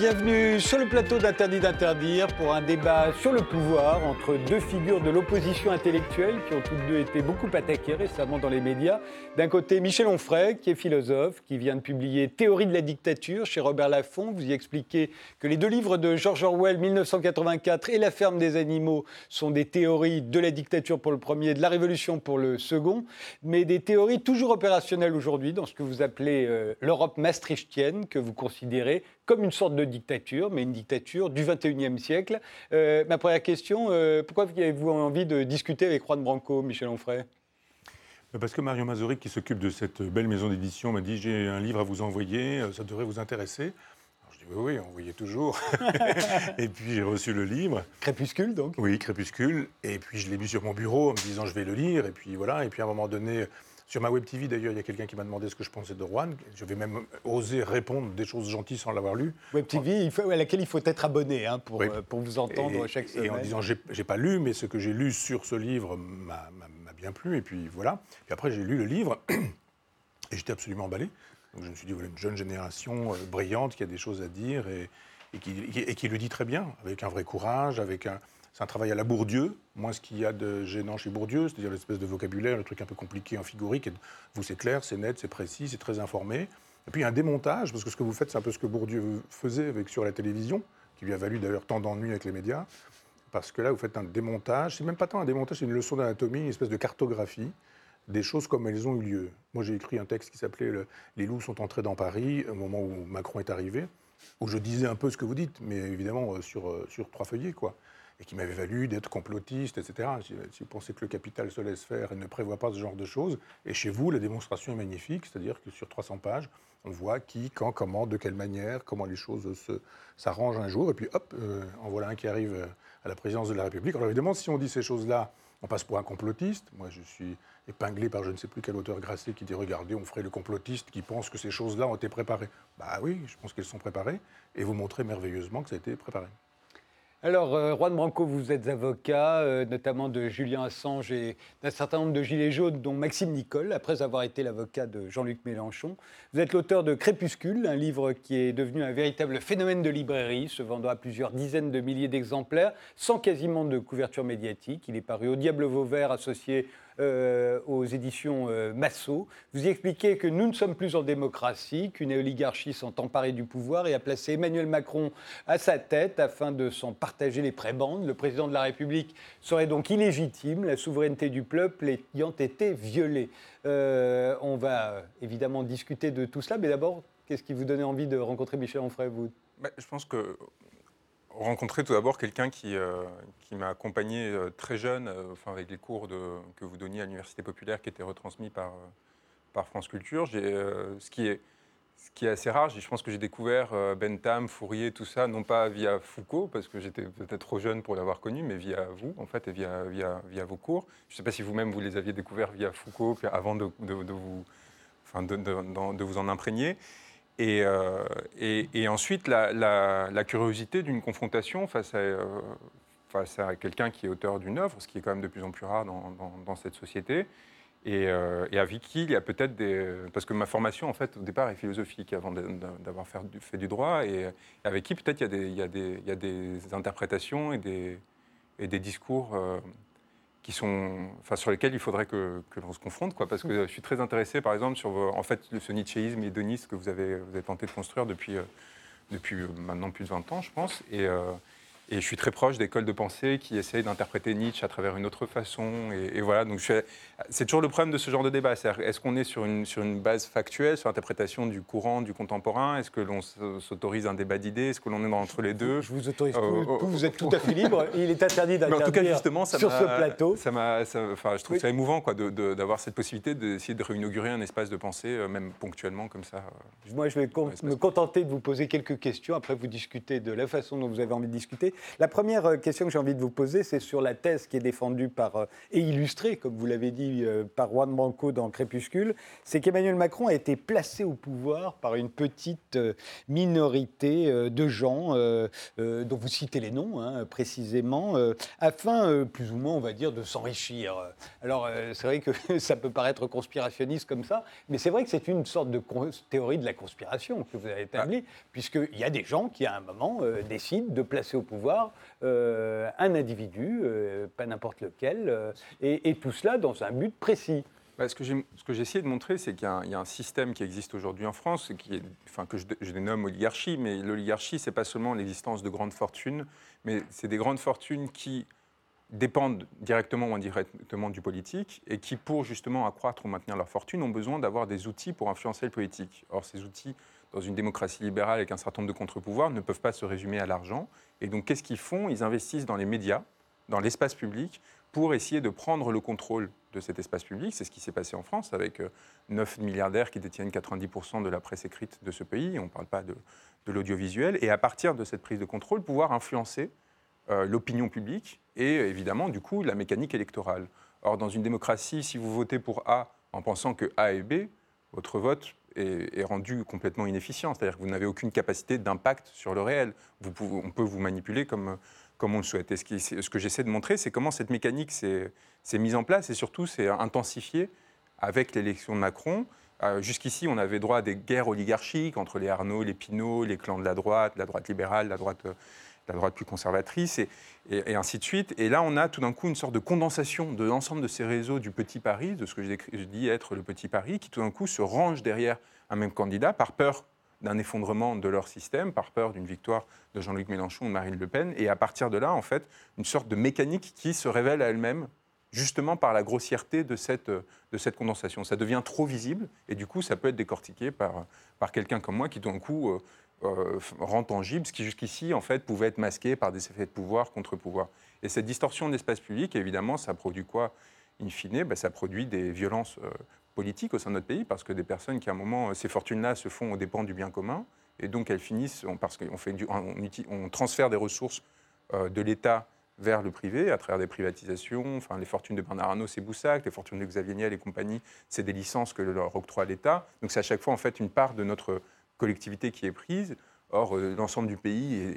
bienvenue sur le plateau d'Interdit d'interdire pour un débat sur le pouvoir entre deux figures de l'opposition intellectuelle qui ont toutes deux été beaucoup attaquées récemment dans les médias. D'un côté, Michel Onfray, qui est philosophe, qui vient de publier Théorie de la dictature chez Robert Laffont. Vous y expliquez que les deux livres de George Orwell, 1984 et La ferme des animaux, sont des théories de la dictature pour le premier, de la révolution pour le second, mais des théories toujours opérationnelles aujourd'hui dans ce que vous appelez euh, l'Europe maastrichtienne, que vous considérez comme une sorte de dictature, mais une dictature du 21e siècle. Euh, ma première question, euh, pourquoi avez-vous envie de discuter avec Juan Branco, Michel Onfray? Parce que Mario Mazoric, qui s'occupe de cette belle maison d'édition, m'a dit j'ai un livre à vous envoyer, euh, ça devrait vous intéresser. Alors, je dis oui, oui, envoyez toujours. et puis j'ai reçu le livre. Crépuscule, donc Oui, Crépuscule. Et puis je l'ai mis sur mon bureau en me disant je vais le lire. Et puis voilà. Et puis à un moment donné, sur ma web TV, d'ailleurs, il y a quelqu'un qui m'a demandé ce que je pensais de Rouen. Je vais même oser répondre des choses gentilles sans l'avoir lu. Web TV, à laquelle il faut être abonné hein, pour, euh, pour, vous entendre chaque semaine. Et en disant, j'ai pas lu, mais ce que j'ai lu sur ce livre m'a bien plu. Et puis voilà. Puis après, j'ai lu le livre et j'étais absolument emballé. Donc je me suis dit, voilà, une jeune génération euh, brillante qui a des choses à dire et, et, qui, et qui le dit très bien, avec un vrai courage, avec un, c'est un travail à la Bourdieu, moins ce qu'il y a de gênant chez Bourdieu, c'est-à-dire l'espèce de vocabulaire, le truc un peu compliqué en figurique. Et vous, c'est clair, c'est net, c'est précis, c'est très informé. Et puis un démontage, parce que ce que vous faites, c'est un peu ce que Bourdieu faisait avec, sur la télévision, qui lui a valu d'ailleurs tant d'ennuis avec les médias. Parce que là, vous faites un démontage, c'est même pas tant un démontage, c'est une leçon d'anatomie, une espèce de cartographie des choses comme elles ont eu lieu. Moi, j'ai écrit un texte qui s'appelait Les loups sont entrés dans Paris au moment où Macron est arrivé, où je disais un peu ce que vous dites, mais évidemment euh, sur, euh, sur trois feuillets, quoi et qui m'avait valu d'être complotiste, etc. Si, vous pensez que le capital se laisse faire et ne prévoit pas ce genre de choses, et chez vous, la démonstration est magnifique, c'est-à-dire que sur 300 pages, on voit qui, quand, comment, de quelle manière, comment les choses s'arrangent un jour, et puis hop, euh, en voilà un qui arrive à la présidence de la République. Alors évidemment, si on dit ces choses-là, on passe pour un complotiste. Moi, je suis épinglé par je ne sais plus quel auteur grassé qui dit Regardez, on ferait le complotiste qui pense que ces choses-là ont été préparées. Bah oui, je pense qu'elles sont préparées, et vous montrez merveilleusement que ça a été préparé. Alors, euh, Juan Branco, vous êtes avocat, euh, notamment de Julien Assange et d'un certain nombre de gilets jaunes, dont Maxime Nicole, après avoir été l'avocat de Jean-Luc Mélenchon. Vous êtes l'auteur de Crépuscule, un livre qui est devenu un véritable phénomène de librairie, se vendant à plusieurs dizaines de milliers d'exemplaires, sans quasiment de couverture médiatique. Il est paru au Diable Vauvert, associé euh, aux éditions euh, Massot. Vous y expliquez que nous ne sommes plus en démocratie, qu'une oligarchie s'est emparée du pouvoir et a placé Emmanuel Macron à sa tête afin de s'en partager les prébendes. Le président de la République serait donc illégitime, la souveraineté du peuple ayant été violée. Euh, on va évidemment discuter de tout cela, mais d'abord, qu'est-ce qui vous donnait envie de rencontrer Michel Onfray, bah, Je pense que rencontrer tout d'abord quelqu'un qui, euh, qui m'a accompagné euh, très jeune, euh, enfin, avec les cours que vous donniez à l'Université populaire qui étaient retransmis par, par France Culture. ce, qui est, ce qui est assez rare, je pense que j'ai découvert Bentham, Fourier, tout ça, non pas via Foucault, parce que j'étais peut-être trop jeune pour l'avoir connu, mais via vous, en fait, et via, via, vos cours. Je ne sais pas si vous-même, vous les aviez découverts via Foucault, avant de, de vous en imprégner. Euh, et, ensuite, la, curiosité d'une confrontation face à, euh, face à quelqu'un qui est auteur d'une œuvre, ce qui est quand même de plus en plus rare dans, cette société. Euh, et, avec qui il y a peut-être des... Parce que ma formation, en fait, au départ, est philosophique, avant d'avoir fait, du droit, et avec qui peut-être il, y a des interprétations et des discours qui sont, enfin, sur lesquels il faudrait que, que l'on se confronte, quoi, parce que je suis très intéressé, par exemple, sur en fait, ce nietzschéisme hédoniste que vous avez, vous avez tenté de construire depuis, euh, depuis euh, maintenant plus de 20 ans, je pense. Et, euh, et je suis très proche d'écoles de pensée qui essayent d'interpréter Nietzsche à travers une autre façon. Et, voilà, donc c'est toujours le problème de ce genre de débat. Est-ce qu'on est sur une, sur une base factuelle, sur l'interprétation du courant, du contemporain? Est-ce que l'on s'autorise un débat d'idées? Est-ce que l'on est entre les deux? Je vous autorise euh, tout, vous êtes tout à fait libre. Il est interdit d'interdire sur ce plateau. Ça enfin, je trouve ça émouvant quoi, d'avoir cette possibilité d'essayer de réinaugurer un espace de pensée, euh, même ponctuellement comme ça. Moi, je vais me contenter de vous poser quelques questions. Après, vous discutez de la façon dont vous avez envie de discuter. La première euh, question que j'ai envie de vous poser, c'est sur la thèse qui est défendue par, euh, et illustrée, comme vous l'avez dit, euh, par Juan Branco dans Crépuscule, c'est qu'Emmanuel Macron a été placé au pouvoir par une petite minorité de gens, dont vous citez les noms hein, précisément, afin, plus ou moins, on va dire, de s'enrichir. Alors, c'est vrai que ça peut paraître conspirationniste comme ça, mais c'est vrai que c'est une sorte de théorie de la conspiration que vous avez établie, ah. puisqu'il y a des gens qui, à un moment, décident de placer au pouvoir euh, un individu, euh, pas n'importe lequel, euh, et, tout cela dans un but précis. Bah, ce que j'ai essayé de montrer, c'est qu'il y, a un système qui existe aujourd'hui en France, que je, je dénomme oligarchie, mais l'oligarchie, ce n'est pas seulement l'existence de grandes fortunes, mais c'est des grandes fortunes qui dépendent directement ou indirectement du politique et qui, pour justement accroître ou maintenir leur fortune, ont besoin d'avoir des outils pour influencer le politique. Or, ces outils, dans une démocratie libérale avec un certain nombre de contre-pouvoirs, ne peuvent pas se résumer à l'argent. Et donc, qu'est-ce qu'ils font? Ils investissent dans les médias, dans l'espace public, pour essayer de prendre le contrôle de cet espace public. C'est ce qui s'est passé en France avec 9 euh, milliardaires qui détiennent 90% de la presse écrite de ce pays. On ne parle pas de, de l'audiovisuel. Et à partir de cette prise de contrôle, pouvoir influencer euh, l'opinion publique et évidemment, du coup, la mécanique électorale. Or, dans une démocratie, si vous votez pour A en pensant que A est B, votre vote est, rendu complètement inefficient. C'est-à-dire que vous n'avez aucune capacité d'impact sur le réel. On peut vous manipuler comme, comme on le souhaite. Et ce, que j'essaie de montrer, c'est comment cette mécanique s'est mise en place et surtout s'est intensifiée avec l'élection de Macron. Euh, jusqu'ici, on avait droit à des guerres oligarchiques entre les Arnaud, les Pinot, les clans de la droite, la droite libérale, la droite euh, la droite plus conservatrice, et, ainsi de suite. Et là, on a tout d'un coup une sorte de condensation de l'ensemble de ces réseaux du petit Paris, de ce que je, dis être le petit Paris, qui tout d'un coup se range derrière un même candidat par peur d'un effondrement de leur système, par peur d'une victoire de Jean-Luc Mélenchon ou Marine Le Pen. Et à partir de là, en fait, une sorte de mécanique qui se révèle à elle-même justement par la grossièreté de cette, de cette condensation. Ça devient trop visible et du coup, ça peut être décortiqué par, par quelqu'un comme moi qui, tout d'un coup, euh, euh, rend tangible ce qui jusqu'ici en fait pouvait être masqué par des effets de pouvoir contre pouvoir. Et cette distorsion de l'espace public, évidemment, ça produit quoi In fine, ben, ça produit des violences euh, politiques au sein de notre pays parce que des personnes qui à un moment ces fortunes-là se font aux dépens du bien commun et donc elles finissent parce qu'on fait on, transfère des ressources euh, de l'État vers le privé à travers des privatisations. Enfin, les fortunes de Bernard Arnault, c'est Boussac, les fortunes de Xavier Niel et compagnie, c'est des licences que leur octroie l'État. Donc c'est à chaque fois en fait une part de notre collectivité qui est prise. Or, euh, l'ensemble du pays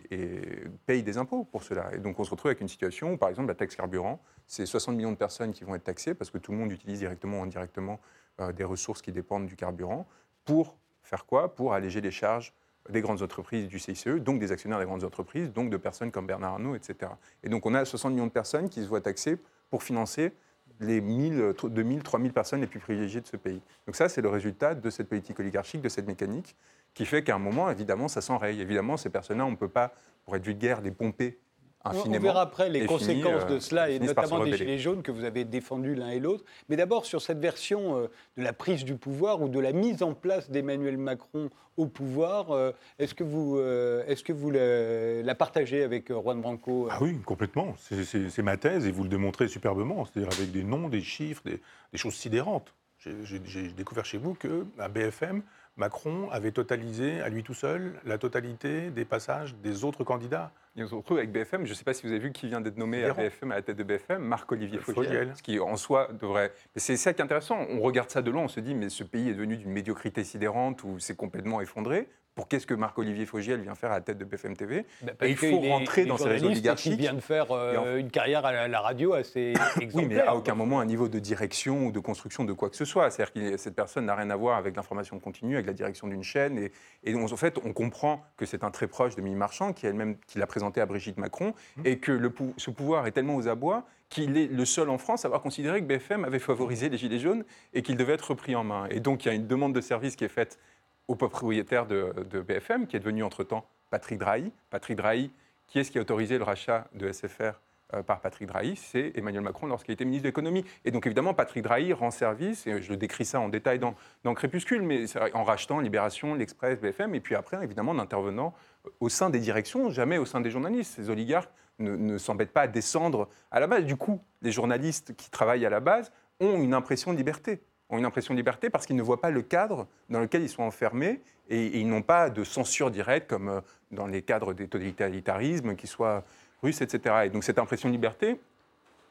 paye des impôts pour cela. Et donc, on se retrouve avec une situation où, par exemple, la taxe carburant, c'est 60 millions de personnes qui vont être taxées parce que tout le monde utilise directement ou indirectement euh, des ressources qui dépendent du carburant. Pour faire quoi? Pour alléger les charges des grandes entreprises du CICE, donc des actionnaires des grandes entreprises, donc de personnes comme Bernard Arnault, etc. Et donc, on a 60 millions de personnes qui se voient taxées pour financer les 1000, 2000, 3000 personnes les plus privilégiées de ce pays. Donc ça, c'est le résultat de cette politique oligarchique, de cette mécanique qui fait qu'à un moment, évidemment, ça s'enraye. Évidemment, ces personnes-là, on ne peut pas, pour être vulgaire, les pomper Infiniment, on verra après les conséquences de euh, cela, et notamment des Gilets jaunes que vous avez défendus l'un et l'autre. Mais d'abord, sur cette version euh, de la prise du pouvoir ou de la mise en place d'Emmanuel Macron au pouvoir, euh, est-ce que vous, est que vous la, partagez avec Juan Branco Ah oui, complètement. C'est ma thèse et vous le démontrez superbement, c'est-à-dire avec des noms, des chiffres, des, des choses sidérantes. J'ai découvert chez vous qu'à BFM, Macron avait totalisé à lui tout seul la totalité des passages des autres candidats. Ils se retrouve avec BFM. Je ne sais pas si vous avez vu qui vient d'être nommé à BFM à la tête de BFM, Marc-Olivier Fogiel, Ce qui en soi devrait. C'est ça qui est intéressant. On regarde ça de loin, on se dit mais ce pays est devenu d'une médiocrité sidérante ou c'est complètement effondré pour qu'est-ce que Marc-Olivier Fogiel vient faire à la tête de BFM TV. Bah, il faut rentrer dans ces réseaux oligarchiques. Il vient de faire euh, une carrière à la, radio assez exemplaire. Oui, mais à aucun moment un niveau de direction ou de construction de quoi que ce soit. C'est-à-dire que cette personne n'a rien à voir avec l'information continue, avec la direction d'une chaîne. Et, et en fait, on comprend que c'est un très proche de Mimi Marchand, qui elle-même qui l'a présenté à Brigitte Macron, mmh. et que le, ce pouvoir est tellement aux abois qu'il est le seul en France à avoir considéré que BFM avait favorisé les Gilets jaunes et qu'il devait être repris en main. Et donc, il y a une demande de service qui est faite au propriétaire de, BFM, qui est devenu entre-temps Patrick Drahi. Patrick Drahi, qui est-ce qui a autorisé le rachat de SFR euh, par Patrick Drahi C'est Emmanuel Macron lorsqu'il était ministre de l'économie. Et donc évidemment, Patrick Drahi rend service, et je le décris ça en détail dans, dans Crépuscule, mais en rachetant Libération, l'Express, BFM, et puis après, évidemment, en intervenant au sein des directions, jamais au sein des journalistes. Ces oligarques ne, ne s'embêtent pas à descendre à la base. Du coup, les journalistes qui travaillent à la base ont une impression de liberté ont une impression de liberté parce qu'ils ne voient pas le cadre dans lequel ils sont enfermés et, ils n'ont pas de censure directe comme euh, dans les cadres des totalitarismes qui soient russes, etc. Et donc cette impression de liberté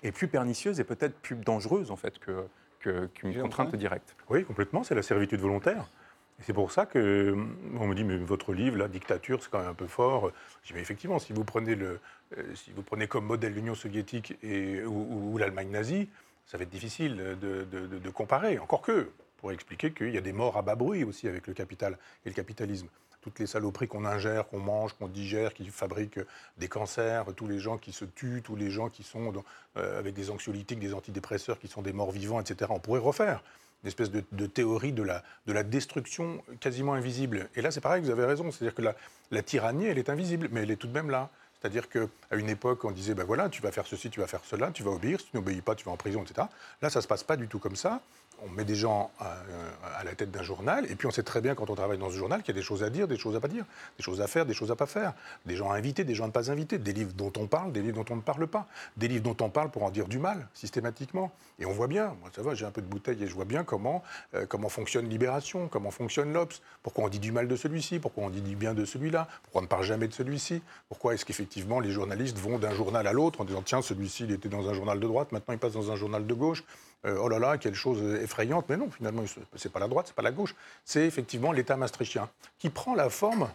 est plus pernicieuse et peut-être plus dangereuse en fait que qu'une contrainte directe. Oui, complètement, c'est la servitude volontaire. Et c'est pour ça que on me dit mais votre livre, la dictature, c'est quand même un peu fort. Je dis mais effectivement, si vous prenez le, euh, si vous prenez comme modèle l'Union soviétique et, ou, l'Allemagne nazie, ça va être difficile de, comparer. Encore que, pour expliquer qu'il y a des morts à bas bruit aussi avec le capital et le capitalisme toutes les saloperies qu'on ingère, qu'on mange, qu'on digère, qui fabriquent des cancers, tous les gens qui se tuent, tous les gens qui sont euh, avec des anxiolytiques, des antidépresseurs, qui sont des morts vivants, etc. On pourrait refaire une espèce de, théorie de la, de la, destruction quasiment invisible. Et là, c'est pareil, vous avez raison. C'est-à-dire que la, tyrannie, elle est invisible, mais elle est tout de même là. C'est-à-dire qu'à une époque, on disait, ben voilà, tu vas faire ceci, tu vas faire cela, tu vas obéir, si tu n'obéis pas, tu vas en prison, etc. Là, ça ne se passe pas du tout comme ça on met des gens euh, à, la tête d'un journal, et puis on sait très bien quand on travaille dans ce journal qu'il y a des choses à dire, des choses à pas dire, des choses à faire, des choses à pas faire, des gens à inviter, des gens à ne pas inviter, des livres dont on parle, des livres dont on ne parle pas, des livres dont on parle pour en dire du mal systématiquement. Et on voit bien, moi ça va, j'ai un peu de bouteille et je vois bien comment, euh, comment fonctionne Libération, comment fonctionne l'Obs, pourquoi on dit du mal de celui-ci, pourquoi on dit du bien de celui-là, pourquoi on ne parle jamais de celui-ci, pourquoi est-ce qu'effectivement les journalistes vont d'un journal à l'autre en disant tiens celui-ci il était dans un journal de droite, maintenant il passe dans un journal de gauche. Euh, oh là là, quelle chose effrayante. Mais non, finalement, c'est pas la droite, c'est pas la gauche. C'est effectivement l'État maastrichtien qui prend la forme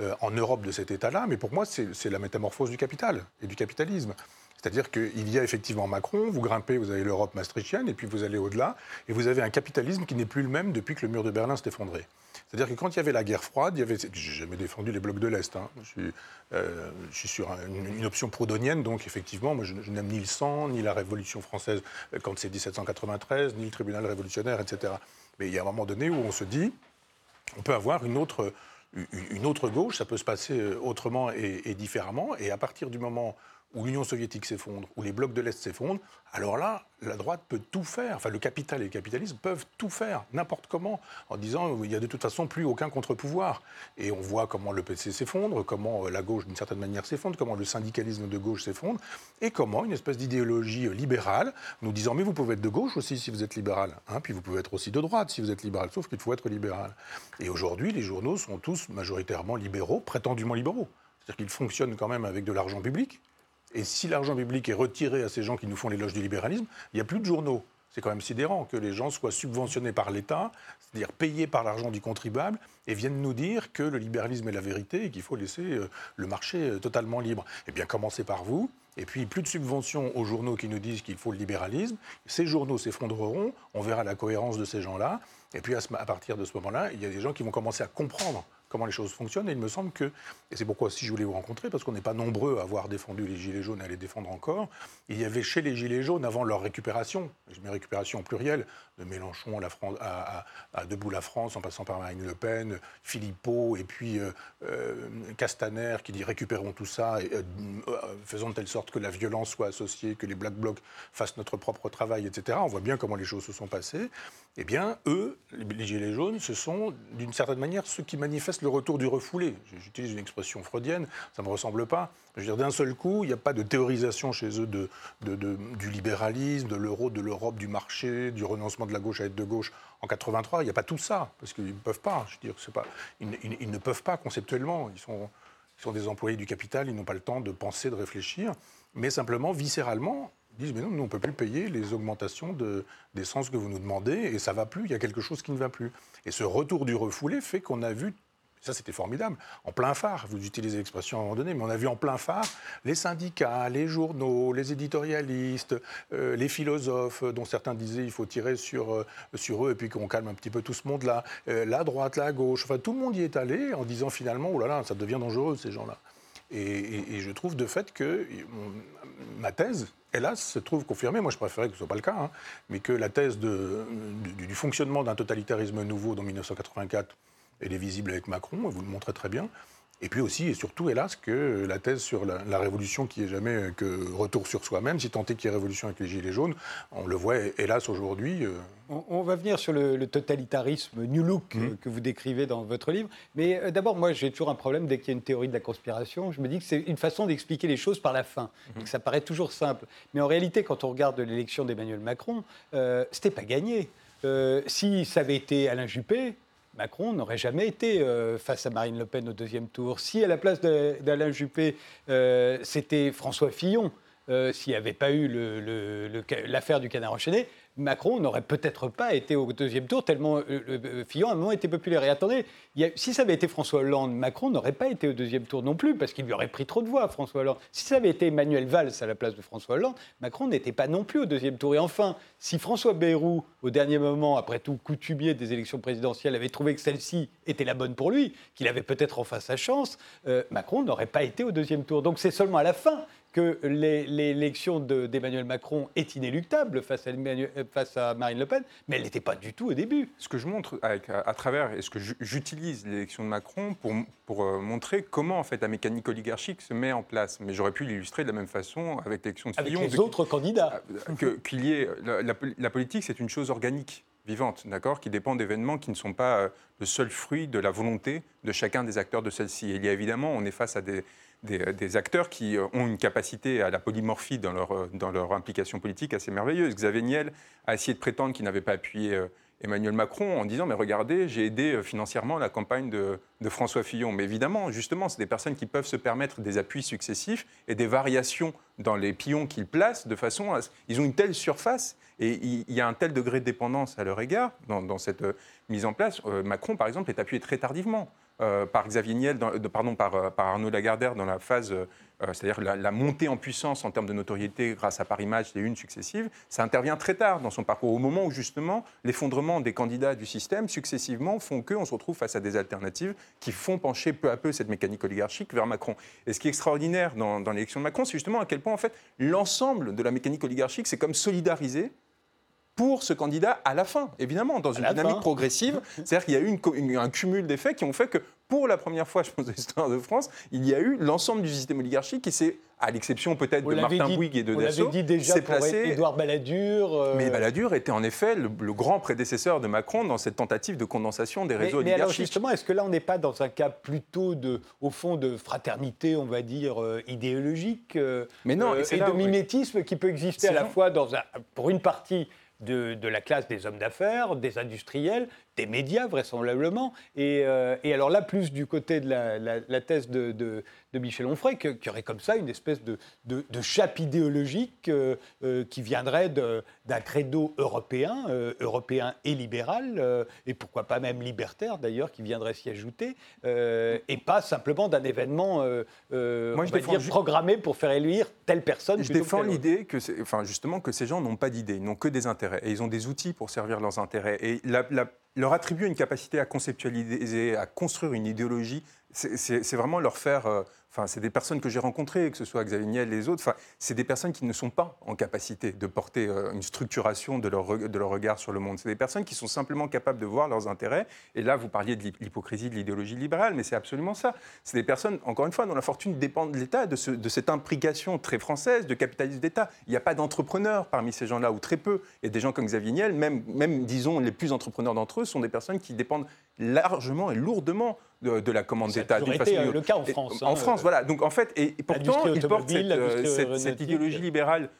euh, en Europe de cet État-là. Mais pour moi, c'est la métamorphose du capital et du capitalisme. C'est-à-dire qu'il y a effectivement Macron, vous grimpez, vous avez l'Europe maastrichtienne, et puis vous allez au-delà, et vous avez un capitalisme qui n'est plus le même depuis que le mur de Berlin s'est effondré. C'est-à-dire que quand il y avait la guerre froide, il y avait. J'ai jamais défendu les blocs de l'Est. Hein. Je, suis, euh, je, suis, sur une, option proudhonienne, donc effectivement, moi je, n'aime ni le sang, ni la Révolution française euh, quand c'est 1793, ni le tribunal révolutionnaire, etc. Mais il y a un moment donné où on se dit, on peut avoir une autre, une autre gauche, ça peut se passer euh, autrement et, et différemment, et à partir du moment où l'Union soviétique s'effondre, où les blocs de l'Est s'effondrent, alors là, la droite peut tout faire. Enfin, le capital et le capitalisme peuvent tout faire, n'importe comment, en disant il n'y a de toute façon plus aucun contre-pouvoir. Et on voit comment le PC s'effondre, comment euh, la gauche, d'une certaine manière, s'effondre, comment le syndicalisme de gauche s'effondre, et comment une espèce d'idéologie euh, libérale nous disant mais vous pouvez être de gauche aussi si vous êtes libéral, hein, puis vous pouvez être aussi de droite si vous êtes libéral, sauf qu'il faut être libéral. Et aujourd'hui, les journaux sont tous majoritairement libéraux, prétendument libéraux. C'est-à-dire qu'ils fonctionnent quand même avec de l'argent public, et si l'argent public est retiré à ces gens qui nous font l'éloge du libéralisme, il n'y a plus de journaux. C'est quand même sidérant que les gens soient subventionnés par l'État, c'est-à-dire payés par l'argent du contribuable, et viennent nous dire que le libéralisme est la vérité et qu'il faut laisser euh, le marché euh, totalement libre. Eh bien, commencez par vous. Et puis, plus de subventions aux journaux qui nous disent qu'il faut le libéralisme. Ces journaux s'effondreront. On verra la cohérence de ces gens-là. Et puis, à partir de ce moment-là, il y a des gens qui vont commencer à comprendre comment les choses fonctionnent. Et il me semble que, et c'est pourquoi si je voulais vous rencontrer, parce qu'on n'est pas nombreux à avoir défendu les Gilets jaunes et à les défendre encore, il y avait chez les Gilets jaunes, avant leur récupération, je mets récupération au pluriel, de Mélenchon à, la France, Debout la France, en passant par Marine Le Pen, Philippot, et puis euh, euh, Castaner qui dit récupérons tout ça, et, euh, faisons de telle sorte que la violence soit associée, que les Black Blocs fassent notre propre travail, etc. On voit bien comment les choses se sont passées. Eh bien, eux, les Gilets jaunes, ce sont d'une certaine manière ceux qui manifestent le retour du refoulé. J'utilise une expression freudienne, ça ne me ressemble pas. Je veux dire, d'un seul coup, il n'y a pas de théorisation chez eux du libéralisme, de l'euro, de l'Europe, du marché, du renoncement de la gauche à être de gauche en 83. Il n'y a pas tout ça, parce qu'ils ne peuvent pas. Je veux dire, pas, ils, ne peuvent pas conceptuellement. Ils sont, des employés du capital, ils n'ont pas le temps de penser, de réfléchir. Mais simplement, viscéralement, disent mais non, nous, on ne peut plus payer les augmentations d'essence que vous nous demandez et ça ne va plus, il y a quelque chose qui ne va plus. Et ce retour du refoulé fait qu'on a vu ça, c'était formidable. En plein phare, vous utilisez l'expression à un moment donné, mais on a vu en plein phare les syndicats, les journaux, les éditorialistes, euh, les philosophes, dont certains disaient il faut tirer sur, euh, sur eux et puis qu'on calme un petit peu tout ce monde-là, euh, la droite, la gauche. Enfin, tout le monde y est allé en disant finalement oh là là, ça devient dangereux, ces gens-là. Et, je trouve de fait que ma thèse, hélas, se trouve confirmée. Moi, je préférais que ce soit pas le cas, hein, mais que la thèse du fonctionnement d'un totalitarisme nouveau dans 1984 elle est visible avec Macron, vous le montrez très bien. Et puis aussi et surtout, hélas, que la thèse sur la, révolution qui est jamais que retour sur soi-même, si tant est qu'il y ait révolution avec les Gilets jaunes, on le voit, hélas, aujourd'hui. Euh, on, va venir sur le, totalitarisme New Look mmh. que vous décrivez dans votre livre. Mais euh, d'abord, moi, j'ai toujours un problème dès qu'il y a une théorie de la conspiration. Je me dis que c'est une façon d'expliquer les choses par la fin. Mmh. ça paraît toujours simple. Mais en réalité, quand on regarde l'élection d'Emmanuel Macron, euh, c'était pas gagné. Euh, si ça avait été Alain Juppé, Macron n'aurait jamais été face à Marine Le Pen au deuxième tour. Si à la place d'Alain Juppé, c'était François Fillon, s'il n'y avait pas eu l'affaire du canard enchaîné, Macron n'aurait peut-être pas été au deuxième tour, tellement euh, euh, Fillon a un moment été populaire. Et attendez, si ça avait été François Hollande, Macron n'aurait pas été au deuxième tour non plus, parce qu'il lui aurait pris trop de voix, François Hollande. Si ça avait été Emmanuel Valls à la place de François Hollande, Macron n'était pas non plus au deuxième tour. Et enfin, si François Bayrou, au dernier moment, après tout coutumier des élections présidentielles, avait trouvé que celle-ci était la bonne pour lui, qu'il avait peut-être enfin sa chance, euh, Macron n'aurait pas été au deuxième tour. Donc c'est seulement à la fin que l'élection d'Emmanuel Macron est inéluctable face à, face à, Marine Le Pen, mais elle n'était pas du tout au début. Ce que je montre avec, à, travers, et ce que j'utilise l'élection de Macron pour, pour euh, montrer comment en fait la mécanique oligarchique se met en place. Mais j'aurais pu l'illustrer de la même façon avec l'élection de Fillon. Avec les autres candidats. Euh, qu'il y ait, la, la politique, c'est une chose organique vivante, d'accord, qui dépend d'événements qui ne sont pas euh, le seul fruit de la volonté de chacun des acteurs de celle-ci. il y a évidemment, on est face à des, des, acteurs qui euh, ont une capacité à la polymorphie dans leur, euh, dans leur implication politique assez merveilleuse. Xavier Niel a essayé de prétendre qu'il n'avait pas appuyé euh, Emmanuel Macron en disant mais regardez, j'ai aidé financièrement la campagne de, François Fillon. Mais évidemment, justement, c'est des personnes qui peuvent se permettre des appuis successifs et des variations dans les pions qu'ils placent de façon à... Ils ont une telle surface et il y a un tel degré de dépendance à leur égard dans, cette mise en place. Macron, par exemple, est appuyé très tardivement. Euh, par Xavier Niel, pardon, euh, par, Arnaud Lagardère dans la phase, euh, c'est-à-dire la, montée en puissance en termes de notoriété grâce à Paris Match, les unes successives, ça intervient très tard dans son parcours, au moment où justement l'effondrement des candidats du système successivement font qu'on se retrouve face à des alternatives qui font pencher peu à peu cette mécanique oligarchique vers Macron. Et ce qui est extraordinaire dans, dans l'élection de Macron, c'est justement à quel point en fait l'ensemble de la mécanique oligarchique, c'est comme solidarisé pour ce candidat à la fin, évidemment, dans une dynamique progressive. C'est-à-dire qu'il y a eu un cumul d'effets qui ont fait que, pour la première fois, je pense, dans l'histoire de France, il y a eu l'ensemble du système oligarchique qui s'est à l'exception peut-être de Martin Bouygues et de Dassault, dit déjà placé. Édouard Balladur. Euh, mais Balladur était en effet le, grand prédécesseur de Macron dans cette tentative de condensation des réseaux oligarchiques. Mais alors justement, est-ce que là on n'est pas dans un cas plutôt de, au fond, de fraternité, on va dire euh, idéologique, euh, mais non, et, de mimétisme qui peut exister à la fois dans un, pour une partie de, la classe des hommes d'affaires, des industriels, des médias vraisemblablement. Et, euh, alors là, plus du côté de la, thèse de, Michel Onfray, qui aurait comme ça une espèce de, chape idéologique euh, euh, qui viendrait d'un credo européen, européen et libéral, et pourquoi pas même libertaire d'ailleurs, qui viendrait s'y ajouter, et pas simplement d'un événement Moi, je dire, programmé pour faire élire telle personne. Je défends l'idée que, enfin, justement, que ces gens n'ont pas d'idées, n'ont que des intérêts, et ils ont des outils pour servir leurs intérêts. Et la, leur attribuer une capacité à conceptualiser, à construire une idéologie, c'est vraiment leur faire euh, Enfin, c'est des personnes que j'ai rencontrées, que ce soit Xavier Niel et les autres. Enfin, c'est des personnes qui ne sont pas en capacité de porter euh, une structuration de leur, de leur regard sur le monde. C'est des personnes qui sont simplement capables de voir leurs intérêts. Et là, vous parliez de l'hypocrisie de l'idéologie libérale, mais c'est absolument ça. C'est des personnes, encore une fois, dont la fortune dépend de l'État, de, de, cette implication très française de capitalisme d'État. Il n'y a pas d'entrepreneurs parmi ces gens-là, ou très peu. Et des gens comme Xavier Niel, même, même disons, les plus entrepreneurs d'entre eux, sont des personnes qui dépendent largement et lourdement de, la commande d'État. Ça a été euh, le cas en France. En hein, France, voilà. Donc en fait, et, pourtant, ils portent cette, euh, idéologie libérale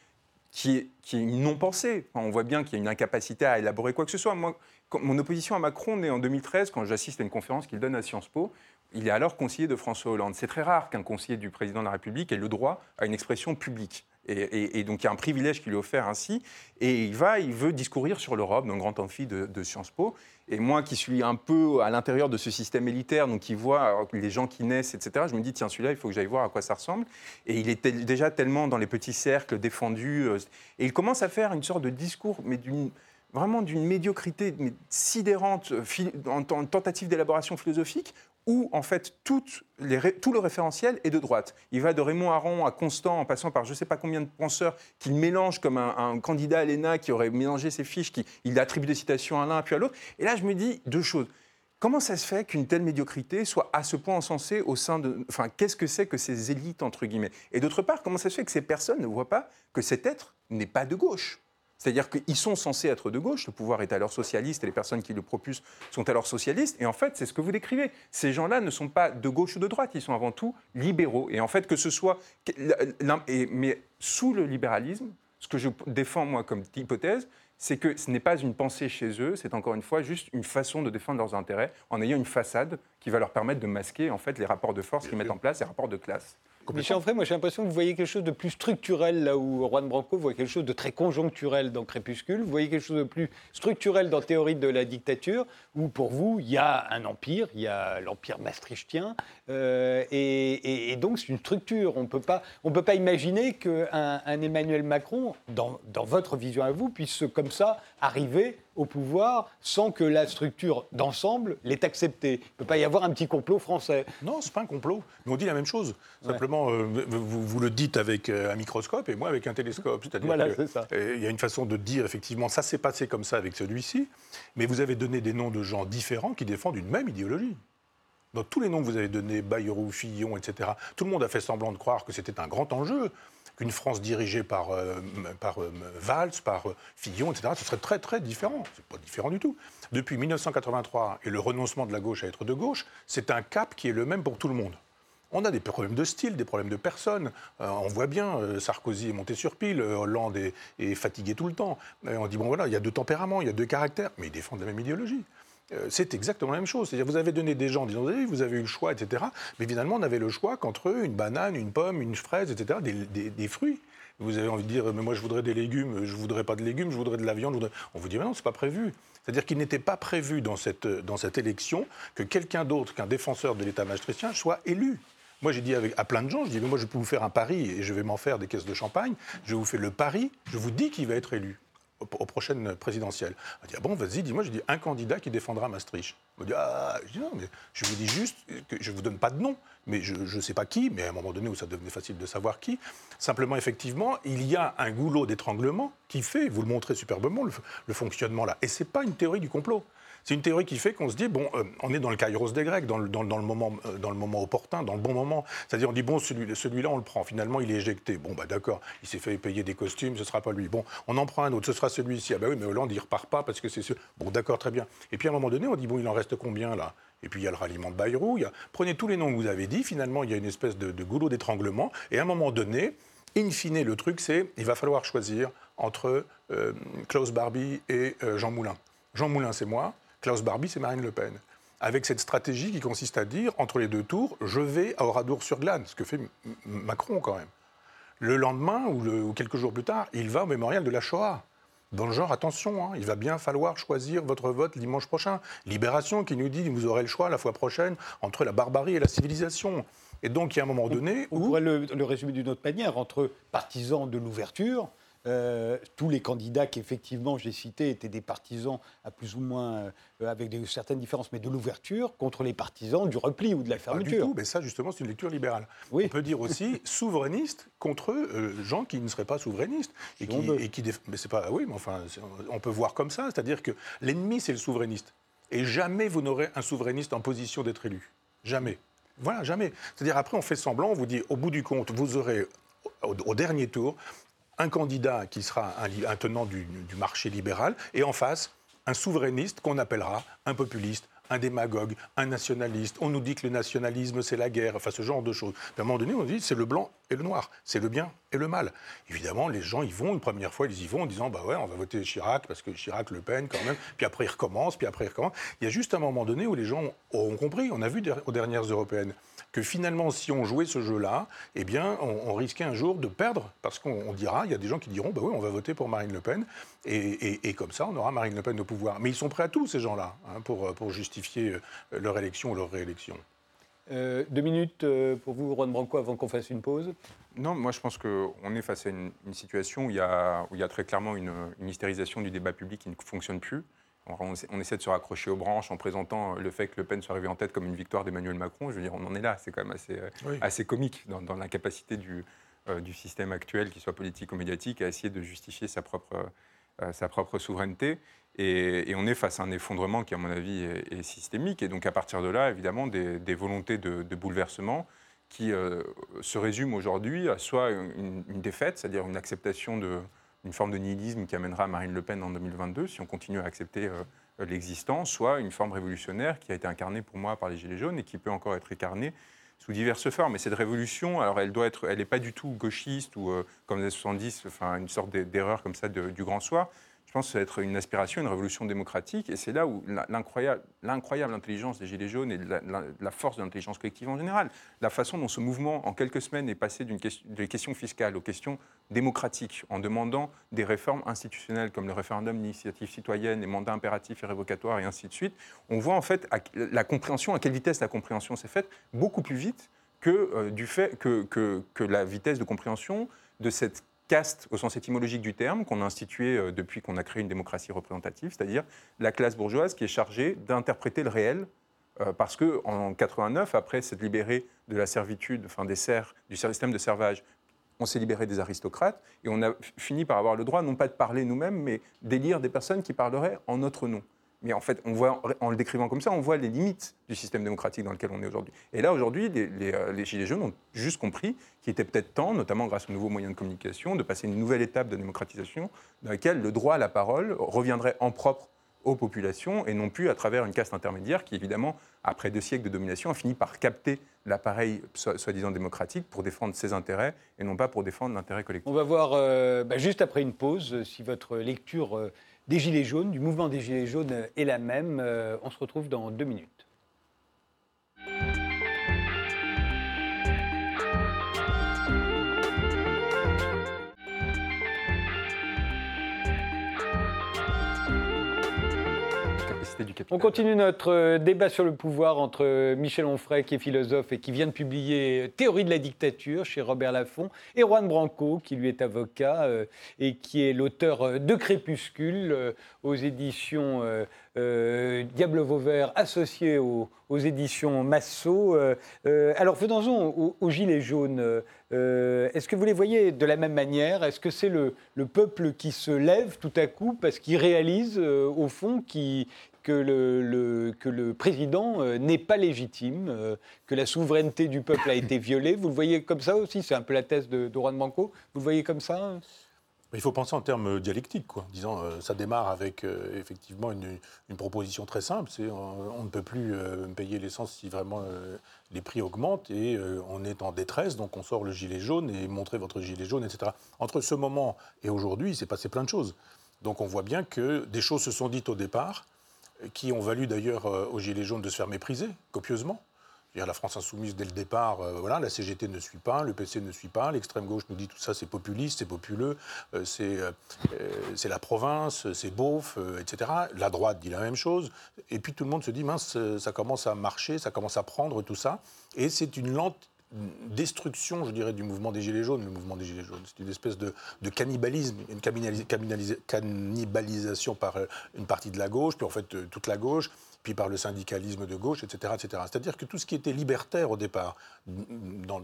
qui est, qui est une non-pensée. on voit bien qu'il y a une incapacité à élaborer quoi que ce soit. Moi, mon opposition à Macron naît en 2013 quand j'assiste à une conférence qu'il donne à Sciences Po. Il est alors conseiller de François Hollande. C'est très rare qu'un conseiller du président de la République ait le droit à une expression publique. Et, donc il y a un privilège qui lui est offert ainsi. Et il va, il veut discourir sur l'Europe dans le grand amphi de, Sciences Po. Et moi qui suis un peu à l'intérieur de ce système élitaire, donc qui voit les gens qui naissent, etc., je me dis, tiens, celui-là, il faut que j'aille voir à quoi ça ressemble. Et il était déjà tellement dans les petits cercles défendus. Euh, et il commence à faire une sorte de discours, mais vraiment d'une médiocrité sidérante euh, en tentative d'élaboration philosophique, où en fait tout, le référentiel est de droite. Il va de Raymond Aron à Constant, en passant par je ne sais pas combien de penseurs qu'il mélange comme un, candidat à l'ENA qui aurait mélangé ses fiches, qui il attribue des citations à l'un puis à l'autre. Et là, je me dis deux choses. Comment ça se fait qu'une telle médiocrité soit à ce point encensée au sein de... Enfin, qu'est-ce que c'est que ces élites, entre guillemets? Et d'autre part, comment ça se fait que ces personnes ne voient pas que cet être n'est pas de gauche? C'est-à-dire qu'ils sont censés être de gauche, le pouvoir est alors socialiste et les personnes qui le propulsent sont alors socialistes. Et en fait, c'est ce que vous décrivez. Ces gens-là ne sont pas de gauche ou de droite, ils sont avant tout libéraux. Et en fait, que ce soit. Mais sous le libéralisme, ce que je défends moi comme hypothèse, c'est que ce n'est pas une pensée chez eux, c'est encore une fois juste une façon de défendre leurs intérêts en ayant une façade qui va leur permettre de masquer en fait les rapports de force qu'ils mettent en place, les rapports de classe. Michel Onfray, moi j'ai l'impression que vous voyez quelque chose de plus structurel là où Juan Branco voit quelque chose de très conjoncturel dans Crépuscule. Vous voyez quelque chose de plus structurel dans Théorie de la dictature, où pour vous il y a un empire, il y a l'empire maastrichtien, euh, et, donc c'est une structure. On ne peut pas imaginer qu'un un Emmanuel Macron, dans, dans votre vision à vous, puisse comme ça arriver au pouvoir sans que la structure d'ensemble l'ait accepté. Il ne peut pas y avoir un petit complot français. Non, ce n'est pas un complot. Mais on dit la même chose. Simplement, euh, vous, vous, le dites avec euh, un microscope et moi avec un télescope. C'est-à-dire voilà, euh, il y a une façon de dire, effectivement, ça s'est passé comme ça avec celui-ci, mais vous avez donné des noms de gens différents qui défendent une même idéologie. Dans tous les noms que vous avez donnés, Bayrou, Fillon, etc., tout le monde a fait semblant de croire que c'était un grand enjeu qu'une France dirigée par, euh, par euh, Valls, par euh, Fillon, etc., ce serait très très différent. C'est pas différent du tout. Depuis 1983 et le renoncement de la gauche à être de gauche, c'est un cap qui est le même pour tout le monde. On a des problèmes de style, des problèmes de personnes. on voit bien, Sarkozy est monté sur pile, Hollande est, fatigué tout le temps. on dit, bon voilà, il y a deux tempéraments, il y a deux caractères, mais ils défendent la même idéologie. Euh, c'est exactement la même chose. C'est-à-dire, vous avez donné des gens en disant, vous avez eu le choix, etc. Mais finalement, on avait le choix qu'entre eux, une banane, une pomme, une fraise, etc., des, fruits. Vous avez envie de dire, mais moi je voudrais des légumes, je voudrais pas de légumes, je voudrais de la viande. On vous dit, mais non, c'est pas prévu. C'est-à-dire qu'il n'était pas prévu dans cette, dans cette élection que quelqu'un d'autre qu'un défenseur de l'État maastrichtien soit élu. Moi, j'ai dit à plein de gens, je dis, mais moi, je peux vous faire un pari et je vais m'en faire des caisses de champagne. Je vous fais le pari, je vous dis qu'il va être élu aux, prochaines présidentielles. On dit, ah bon, vas-y, dis-moi, je dis un candidat qui défendra Maastricht. On dit, ah, je dis non, mais je vous dis juste que je ne vous donne pas de nom, mais je ne sais pas qui, mais à un moment donné où ça devenait facile de savoir qui. Simplement, effectivement, il y a un goulot d'étranglement qui fait, vous le montrez superbement, le, le fonctionnement là. Et ce n'est pas une théorie du complot. C'est une théorie qui fait qu'on se dit, bon, euh, on est dans le kairos des Grecs, dans le, dans, le moment, euh, dans le moment opportun, dans le bon moment. C'est-à-dire, on dit, bon, celui-là, celui on le prend. Finalement, il est éjecté. Bon, bah d'accord, il s'est fait payer des costumes, ce ne sera pas lui. Bon, on en prend un autre, ce sera celui-ci. Ah bah oui, mais Hollande, il repart pas parce que c'est ce. Bon, d'accord, très bien. Et puis à un moment donné, on dit, bon, il en reste combien là? Et puis il y a le ralliement de Bayrou. Il Prenez tous les noms que vous avez dit, finalement, il y a une espèce de, goulot d'étranglement. Et à un moment donné, in fine, le truc, c'est il va falloir choisir entre euh, Klaus Barbie et Jean Moulin. Jean Moulin, c'est moi. Klaus Barbie, c'est Marine Le Pen. Avec cette stratégie qui consiste à dire, entre les deux tours, je vais à Oradour-sur-Glane, ce que fait Macron quand même. Le lendemain, ou, quelques jours plus tard, il va au mémorial de la Shoah. Dans le genre, attention, hein, il va bien falloir choisir votre vote dimanche prochain. Libération qui nous dit, vous aurez le choix la fois prochaine entre la barbarie et la civilisation. Et donc, il y a un moment donné où... On pourrait le, le résumer d'une autre manière, entre partisans de l'ouverture euh, tous les candidats qu'effectivement j'ai cités étaient des partisans à plus ou moins, euh, avec des, certaines différences, mais de l'ouverture contre les partisans du repli ou de la fermeture. Pas du tout, mais ça justement c'est une lecture libérale. Oui. On peut dire aussi souverainiste contre euh, gens qui ne seraient pas souverainistes et qui, et qui mais c'est pas oui, mais enfin on peut voir comme ça, c'est-à-dire que l'ennemi c'est le souverainiste et jamais vous n'aurez un souverainiste en position d'être élu, jamais. Voilà, jamais. C'est-à-dire après on fait semblant, on vous dit au bout du compte vous aurez au dernier tour un candidat qui sera un, tenant du, marché libéral, et en face, un souverainiste qu'on appellera un populiste, un démagogue, un nationaliste. On nous dit que le nationalisme, c'est la guerre, enfin ce genre de choses. à un moment donné, on dit c'est le blanc et le noir, c'est le bien et le mal. Évidemment, les gens y vont, une première fois, ils y vont en disant bah ouais, on va voter Chirac, parce que Chirac, Le Pen, quand même. Puis après, ils recommencent, puis après, ils recommencent. Il y a juste un moment donné où les gens ont compris, on a vu aux dernières européennes, que finalement, si on jouait ce jeu-là, eh bien, on, risquait un jour de perdre, parce qu'on dira, il y a des gens qui diront, bah oui, on va voter pour Marine Le Pen, et, comme ça, on aura Marine Le Pen au pouvoir. Mais ils sont prêts à tout, ces gens-là, hein, pour, pour justifier euh, leur élection ou leur réélection. Euh, deux minutes euh, pour vous, Juan Branco, avant qu'on fasse une pause Non, moi je pense qu'on est face à une, situation où il, y a, où il y a très clairement une, une, hystérisation du débat public qui ne fonctionne plus. On, essaie de se raccrocher aux branches en présentant le fait que Le Pen soit arrivé en tête comme une victoire d'Emmanuel Macron. Je veux dire, on en est là. C'est quand même assez, assez comique dans, l'incapacité du, du, système actuel, qu'il soit politique ou médiatique, à essayer de justifier sa propre, sa propre souveraineté. Et, on est face à un effondrement qui, à mon avis, est, systémique. Et donc, à partir de là, évidemment, des, volontés de, bouleversement qui euh, se résument aujourd'hui à soit une, défaite, c'est-à-dire une acceptation d'une forme de nihilisme qui amènera Marine Le Pen en 2022, si on continue à accepter euh, l'existant, soit une forme révolutionnaire qui a été incarnée pour moi par les Gilets jaunes et qui peut encore être incarnée sous diverses formes. Et cette révolution, alors elle doit être, elle n'est pas du tout gauchiste ou euh, comme les années 70, enfin une sorte d'erreur comme ça du grand soir je pense que ça va être une aspiration, une révolution démocratique. Et c'est là où l'incroyable intelligence des Gilets jaunes et la, force de l'intelligence collective en général, la façon dont ce mouvement, en quelques semaines, est passé d'une des questions fiscales aux questions démocratiques, en demandant des réformes institutionnelles comme le référendum d'initiative citoyenne, les mandats impératifs et révocatoires, et ainsi de suite, on voit en fait la compréhension, à quelle vitesse la compréhension s'est faite, beaucoup plus vite que, euh, du fait, que, que, que la vitesse de compréhension de cette caste au sens étymologique du terme qu'on a institué euh, depuis qu'on a créé une démocratie représentative, c'est-à-dire la classe bourgeoise qui est chargée d'interpréter le réel. Euh, parce qu'en 89, après s'être libéré de la servitude, enfin des serfs, du système de servage, on s'est libéré des aristocrates et on a fini par avoir le droit non pas de parler nous-mêmes, mais d'élire des personnes qui parleraient en notre nom. Mais en fait, on voit, en le décrivant comme ça, on voit les limites du système démocratique dans lequel on est aujourd'hui. Et là, aujourd'hui, les, euh, Gilets jaunes ont juste compris qu'il était peut-être temps, notamment grâce aux nouveaux moyens de communication, de passer une nouvelle étape de démocratisation dans laquelle le droit à la parole reviendrait en propre aux populations et non plus à travers une caste intermédiaire qui, évidemment, après deux siècles de domination, a fini par capter l'appareil soi-disant démocratique pour défendre ses intérêts et non pas pour défendre l'intérêt collectif. On va voir euh, bah, juste après une pause si votre lecture euh, des Gilets jaunes, du mouvement des Gilets jaunes est la même. Euh, on se retrouve dans deux minutes. On continue notre euh, débat sur le pouvoir entre euh, Michel Onfray, qui est philosophe et qui vient de publier Théorie de la dictature chez Robert Laffont, et Juan Branco, qui lui est avocat euh, et qui est l'auteur de Crépuscule aux éditions Diable Vauvert, associé aux, éditions Massot. alors faisons-en aux, Gilets jaunes. Est-ce que vous les voyez de la même manière? Est-ce que c'est le, le, peuple qui se lève tout à coup parce qu'il réalise, au fond, qu'il que le, président euh, n'est pas légitime, euh, que la souveraineté du peuple a été violée. Vous le voyez comme ça aussi C'est un peu la thèse de, Banco. Vous le voyez comme ça il faut penser en termes dialectiques, quoi. Disons, euh, ça démarre avec effectivement une, une, proposition très simple, c'est on ne peut plus payer l'essence si vraiment les prix augmentent et on est en détresse, donc on sort le gilet jaune et montrez votre gilet jaune, etc. Entre ce moment et aujourd'hui, il s'est passé plein de choses. Donc on voit bien que des choses se sont dites au départ, qui ont valu d'ailleurs euh, aux Gilets jaunes de se faire mépriser copieusement. La France insoumise, dès le départ, euh, voilà, la CGT ne suit pas, le PC ne suit pas, l'extrême gauche nous dit tout ça c'est populiste, c'est populeux, euh, c'est la province, c'est beauf, etc. La droite dit la même chose. Et puis tout le monde se dit, mince, ça commence à marcher, ça commence à prendre tout ça. Et c'est une lente destruction, je dirais, du mouvement des Gilets jaunes, le mouvement des Gilets jaunes. C'est une espèce de, cannibalisme, une cannibalisation par euh, une partie de la gauche, puis en fait euh, toute la gauche, puis par le syndicalisme de gauche, etc. etc. C'est-à-dire que tout ce qui était libertaire au départ, dans,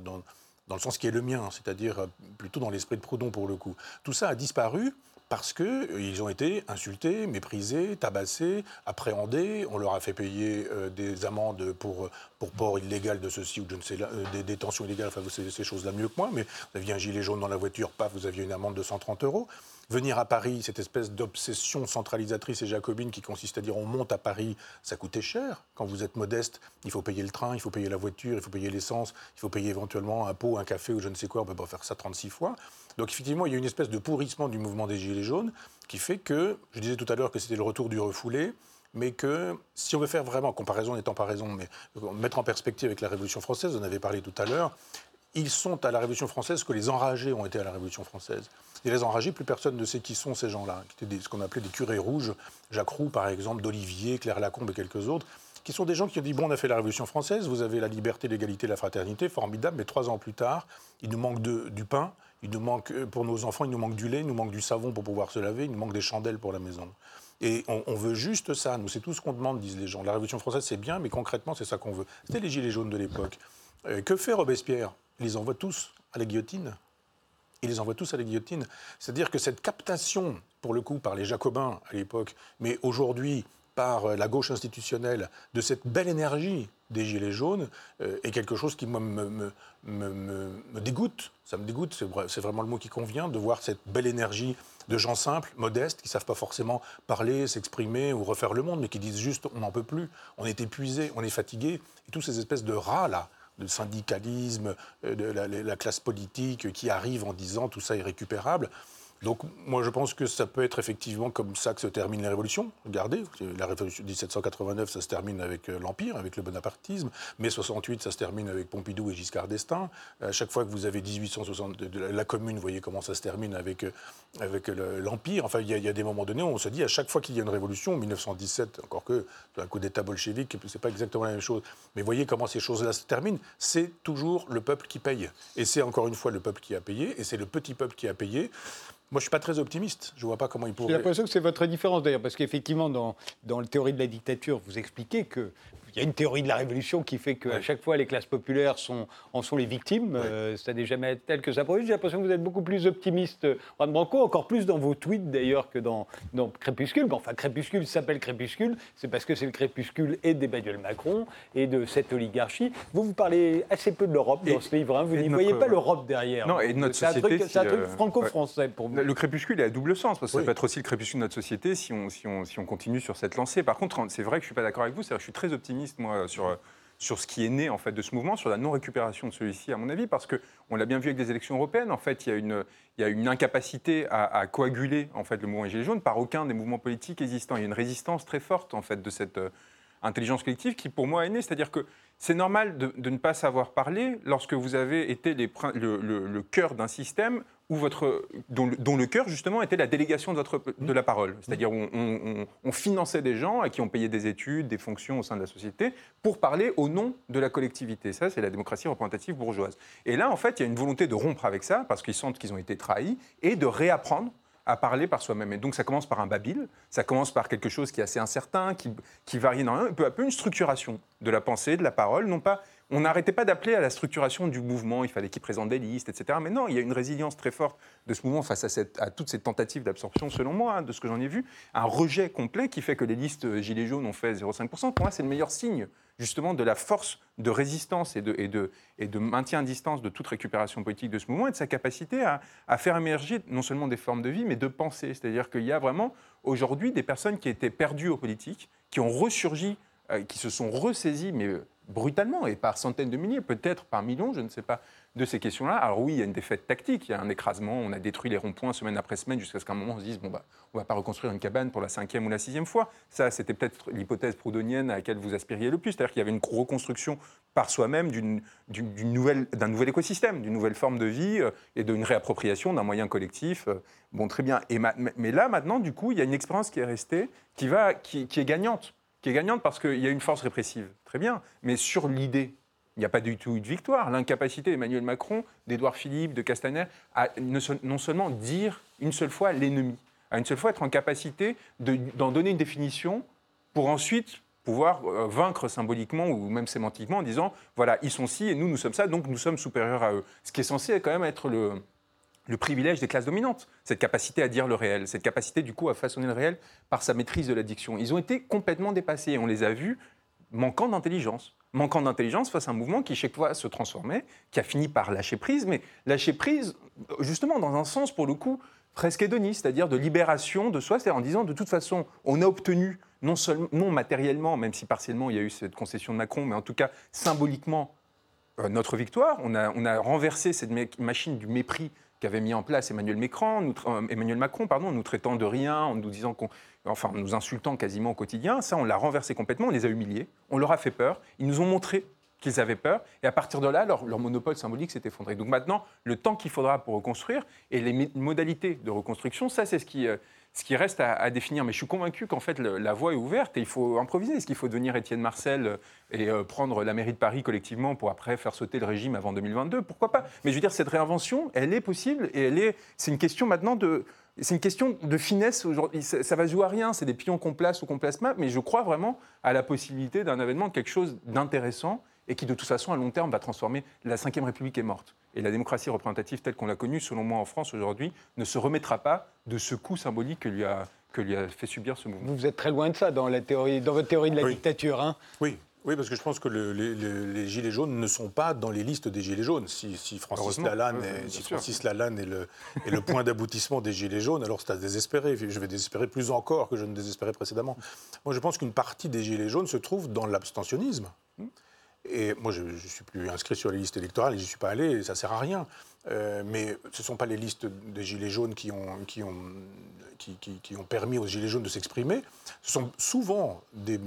dans le sens qui est le mien, c'est-à-dire euh, plutôt dans l'esprit de Proudhon pour le coup, tout ça a disparu parce qu'ils euh, ont été insultés, méprisés, tabassés, appréhendés. On leur a fait payer euh, des amendes pour, pour port illégal de ceci ou je ne sais, euh, des détentions illégales. Enfin, vous savez ces choses-là mieux que moi, mais vous aviez un gilet jaune dans la voiture, paf, vous aviez une amende de 130 euros. Venir à Paris, cette espèce d'obsession centralisatrice et jacobine qui consiste à dire on monte à Paris, ça coûtait cher. Quand vous êtes modeste, il faut payer le train, il faut payer la voiture, il faut payer l'essence, il faut payer éventuellement un pot, un café ou je ne sais quoi. On ne peut pas faire ça 36 fois. Donc effectivement, il y a une espèce de pourrissement du mouvement des Gilets jaunes qui fait que, je disais tout à l'heure que c'était le retour du refoulé, mais que si on veut faire vraiment, comparaison n'étant pas raison, mais mettre en perspective avec la Révolution française, on avait parlé tout à l'heure, ils sont à la Révolution française ce que les enragés ont été à la Révolution française. Et les enragés, plus personne ne sait qui sont ces gens-là, ce qu'on appelait des curés rouges, Jacques Roux par exemple, d'Olivier, Claire Lacombe et quelques autres, qui sont des gens qui ont dit bon, on a fait la Révolution française, vous avez la liberté, l'égalité, la fraternité, formidable, mais trois ans plus tard, il nous manque du pain, il nous manque, euh, pour nos enfants, il nous manque du lait, il nous manque du savon pour pouvoir se laver, il nous manque des chandelles pour la maison. Et on, veut juste ça, nous, c'est tout ce qu'on demande, disent les gens. La Révolution française, c'est bien, mais concrètement, c'est ça qu'on veut. C'était les Gilets jaunes de l'époque. Euh, que fait Robespierre? Il les envoie tous à la guillotine. Il les tous à la guillotine. C'est-à-dire que cette captation, pour le coup, par les Jacobins à l'époque, mais aujourd'hui par euh, la gauche institutionnelle de cette belle énergie des Gilets jaunes euh, est quelque chose qui me, me, me, dégoûte. Ça me dégoûte, c'est vraiment le mot qui convient, de voir cette belle énergie de gens simples, modestes, qui ne savent pas forcément parler, s'exprimer ou refaire le monde, mais qui disent juste on n'en peut plus, on est épuisé, on est fatigué. Et toutes ces espèces de rats là, de syndicalisme, euh, de la, classe politique qui arrive en disant tout ça est récupérable Donc moi je pense que ça peut être effectivement comme ça que se termine la Révolution. Regardez, la Révolution 1789 ça se termine avec euh, l'Empire, avec le bonapartisme. Mai 68 ça se termine avec Pompidou et Giscard d'Estaing. À chaque fois que vous avez 1860, la Commune, vous voyez comment ça se termine avec, euh, avec l'Empire. Enfin il y, a, des moments donnés où on se dit à chaque fois qu'il y a une révolution, 1917 encore que un coup d'État bolchevique, c'est pas exactement la même chose. Mais voyez comment ces choses-là se terminent. C'est toujours le peuple qui paye. Et c'est encore une fois le peuple qui a payé, et c'est le petit peuple qui a payé. Moi, je ne suis pas très optimiste. Je ne vois pas comment il pourrait. J'ai l'impression que c'est votre différence d'ailleurs, parce qu'effectivement, dans, dans la théorie de la dictature, vous expliquez que y a une théorie de la révolution qui fait qu'à chaque fois, les classes populaires sont, en sont les victimes. Euh, ça n'est jamais tel que ça produit. J'ai l'impression que vous êtes beaucoup plus optimiste, Juan Branco, encore plus dans vos tweets d'ailleurs que dans, dans Crépuscule. enfin, Crépuscule s'appelle Crépuscule, c'est parce que c'est le crépuscule et d'Emmanuel Macron et de cette oligarchie. Vous, vous parlez assez peu de l'Europe dans ce livre. Hein. Vous n'y voyez pas l'Europe derrière. Non, et de notre société. C'est un truc, euh, franco-français pour vous. Le crépuscule est à double sens, parce que ça peut être aussi le crépuscule de notre société si on, si on, si on continue sur cette lancée. Par contre, c'est vrai que je ne suis pas d'accord avec vous. Je suis très optimiste, moi, sur sur ce qui est né en fait de ce mouvement, sur la non-récupération de celui-ci, à mon avis, parce que on l'a bien vu avec des élections européennes. En fait, il y a une, il y a une incapacité à, coaguler en fait le mouvement Gilets jaunes par aucun des mouvements politiques existants. Il y a une résistance très forte en fait de cette euh, intelligence collective qui, pour moi, est née. C'est-à-dire que c'est normal de, ne pas savoir parler lorsque vous avez été les, le, le, cœur d'un système où votre, dont, le, cœur, justement, était la délégation de, votre, de la parole. C'est-à-dire on, on, on, finançait des gens à qui on payait des études, des fonctions au sein de la société pour parler au nom de la collectivité. Ça, c'est la démocratie représentative bourgeoise. Et là, en fait, il y a une volonté de rompre avec ça parce qu'ils sentent qu'ils ont été trahis et de réapprendre à parler par soi-même. Et donc ça commence par un babil, ça commence par quelque chose qui est assez incertain, qui, qui varie énormément, et peu à peu une structuration de la pensée, de la parole, non pas on n'arrêtait pas d'appeler à la structuration du mouvement, il fallait qu'il présente des listes, etc. Mais non, il y a une résilience très forte de ce mouvement face à, toutes ces tentatives d'absorption, selon moi, hein, de ce que j'en ai vu. Un rejet complet qui fait que les listes Gilets jaunes ont fait 0,5%. Pour moi, c'est le meilleur signe, justement, de la force de résistance et de, maintien à distance de toute récupération politique de ce mouvement et de sa capacité à, faire émerger non seulement des formes de vie, mais de pensée. C'est-à-dire qu'il y a vraiment, aujourd'hui, des personnes qui étaient perdues aux politiques, qui ont ressurgi, euh, qui se sont ressaisies, mais brutalement et par centaines de milliers, peut-être par millions, je ne sais pas, de ces questions-là. Alors oui, il y a une défaite tactique, il y a un écrasement, on a détruit les ronds-points semaine après semaine jusqu'à ce qu'à un moment on se dise, bon, bah, on ne va pas reconstruire une cabane pour la cinquième ou la sixième fois. Ça, c'était peut-être l'hypothèse proudhonienne à laquelle vous aspiriez le plus, c'est-à-dire qu'il y avait une reconstruction par soi-même d'un nouvel, écosystème, d'une nouvelle forme de vie euh, et d'une réappropriation d'un moyen collectif. Euh, bon, très bien. Mais là, maintenant, du coup, il y a une expérience qui est restée, qui, va, qui est gagnante qui est gagnante parce qu'il y a une force répressive. Très bien. Mais sur l'idée, il n'y a pas du tout eu de victoire. L'incapacité d'Emmanuel Macron, d'Édouard Philippe, de Castaner, à non seulement dire une seule fois l'ennemi, à une seule fois être en capacité d'en donner une définition pour ensuite pouvoir euh, vaincre symboliquement ou même sémantiquement en disant voilà, ils sont ci et nous, nous sommes ça, donc nous sommes supérieurs à eux. Ce qui est censé quand même être le, le privilège des classes dominantes, cette capacité à dire le réel, cette capacité du coup à façonner le réel par sa maîtrise de l'addiction. Ils ont été complètement dépassés on les a vus manquant d'intelligence. Manquant d'intelligence face à un mouvement qui chaque fois se transformait, qui a fini par lâcher prise, mais lâcher prise justement dans un sens pour le coup presque hédoniste, c'est-à-dire de libération de soi, c'est-à-dire en disant de toute façon on a obtenu non seulement matériellement, même si partiellement il y a eu cette concession de Macron, mais en tout cas symboliquement euh, notre victoire. On a renversé cette machine du mépris qu'avait mis en place Emmanuel Macron, euh, Emmanuel Macron, pardon, nous traitant de rien, en nous disant qu'on, nous insultant quasiment au quotidien. Ça, on l'a renversé complètement, on les a humiliés, on leur a fait peur, ils nous ont montré qu'ils avaient peur, et à partir de là, leur, monopole symbolique s'est effondré. Donc maintenant, le temps qu'il faudra pour reconstruire et les modalités de reconstruction, ça, c'est ce qui, euh, ce qui reste à, définir. Mais je suis convaincu qu'en fait, la voie est ouverte et il faut improviser. Est-ce qu'il faut devenir Étienne Marcel euh, et euh, prendre la mairie de Paris collectivement pour après faire sauter le régime avant 2022 Pourquoi pas? Mais je veux dire, cette réinvention, elle est possible et elle est. C'est une question maintenant de. C'est une question de finesse aujourd'hui. Ça, ça, va jouer à rien. C'est des pions qu'on place ou qu'on place pas. Mais je crois vraiment à la possibilité d'un événement, quelque chose d'intéressant et qui, de toute façon, à long terme, va transformer. La Ve République est morte. Et la démocratie représentative telle qu'on l'a connue, selon moi, en France aujourd'hui, ne se remettra pas de ce coup symbolique que lui a, que lui a fait subir ce mouvement. Vous êtes très loin de ça dans, la théorie, dans votre théorie de la dictature. Hein oui. Oui, parce que je pense que les, Gilets jaunes ne sont pas dans les listes des Gilets jaunes. Si, Francis Lalanne, est, si Francis Lalanne est, le, est le point d'aboutissement des Gilets jaunes, alors c'est à désespérer. Je vais désespérer plus encore que je ne désespérais précédemment. Moi, je pense qu'une partie des Gilets jaunes se trouve dans l'abstentionnisme. Et moi, je ne suis plus inscrit sur les listes électorales, je n'y suis pas allé, ça ne sert à rien. mais ce ne sont pas les listes des Gilets jaunes qui ont, qui ont, qui, ont permis aux Gilets jaunes de s'exprimer. Ce sont souvent, des,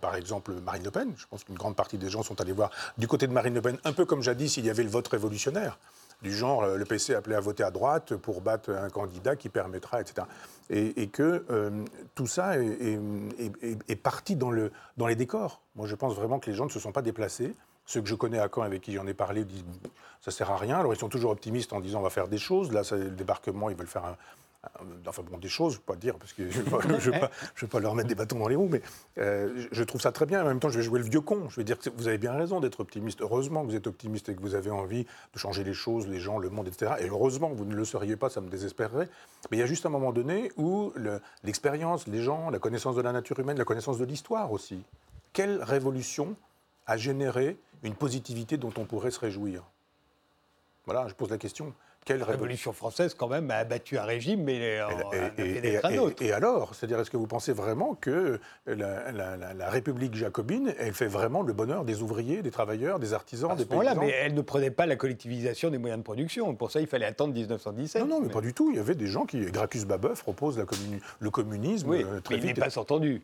par exemple, Marine Le Pen. Je pense qu'une grande partie des gens sont allés voir du côté de Marine Le Pen, un peu comme jadis, il y avait le vote révolutionnaire du genre le PC appelé à voter à droite pour battre un candidat qui permettra, etc. Et, que tout ça est, parti dans, le, dans les décors. Moi, je pense vraiment que les gens ne se sont pas déplacés. Ceux que je connais à Caen, avec qui j'en ai parlé, disent ça sert à rien. Alors ils sont toujours optimistes en disant on va faire des choses. Là, le débarquement, ils veulent faire un, enfin bon, des choses, je ne vais pas dire, parce que je ne vais, pas leur mettre des bâtons dans les roues, mais euh, je trouve ça très bien. En même temps, je vais jouer le vieux con. Je vais dire que vous avez bien raison d'être optimiste. Heureusement que vous êtes optimiste et que vous avez envie de changer les choses, les gens, le monde, etc. Et heureusement que vous ne le seriez pas, ça me désespérerait. Mais il y a juste un moment donné où l'expérience, les gens, la connaissance de la nature humaine, la connaissance de l'histoire aussi. Quelle révolution a généré une positivité dont on pourrait se réjouir? Voilà, je pose la question. Quelle révolution française, quand même, a abattu un régime, mais et, a fait un autre. Et, alors C'est-à-dire, est-ce que vous pensez vraiment que la, République jacobine, elle fait vraiment le bonheur des ouvriers, des travailleurs, des artisans, des paysans? mais elle ne prenait pas la collectivisation des moyens de production. Pour ça, il fallait attendre 1917. Non, non, mais, pas du tout. Il y avait des gens qui... Gracchus Babeuf propose la le communisme oui, euh, très mais il n'est pas entendu.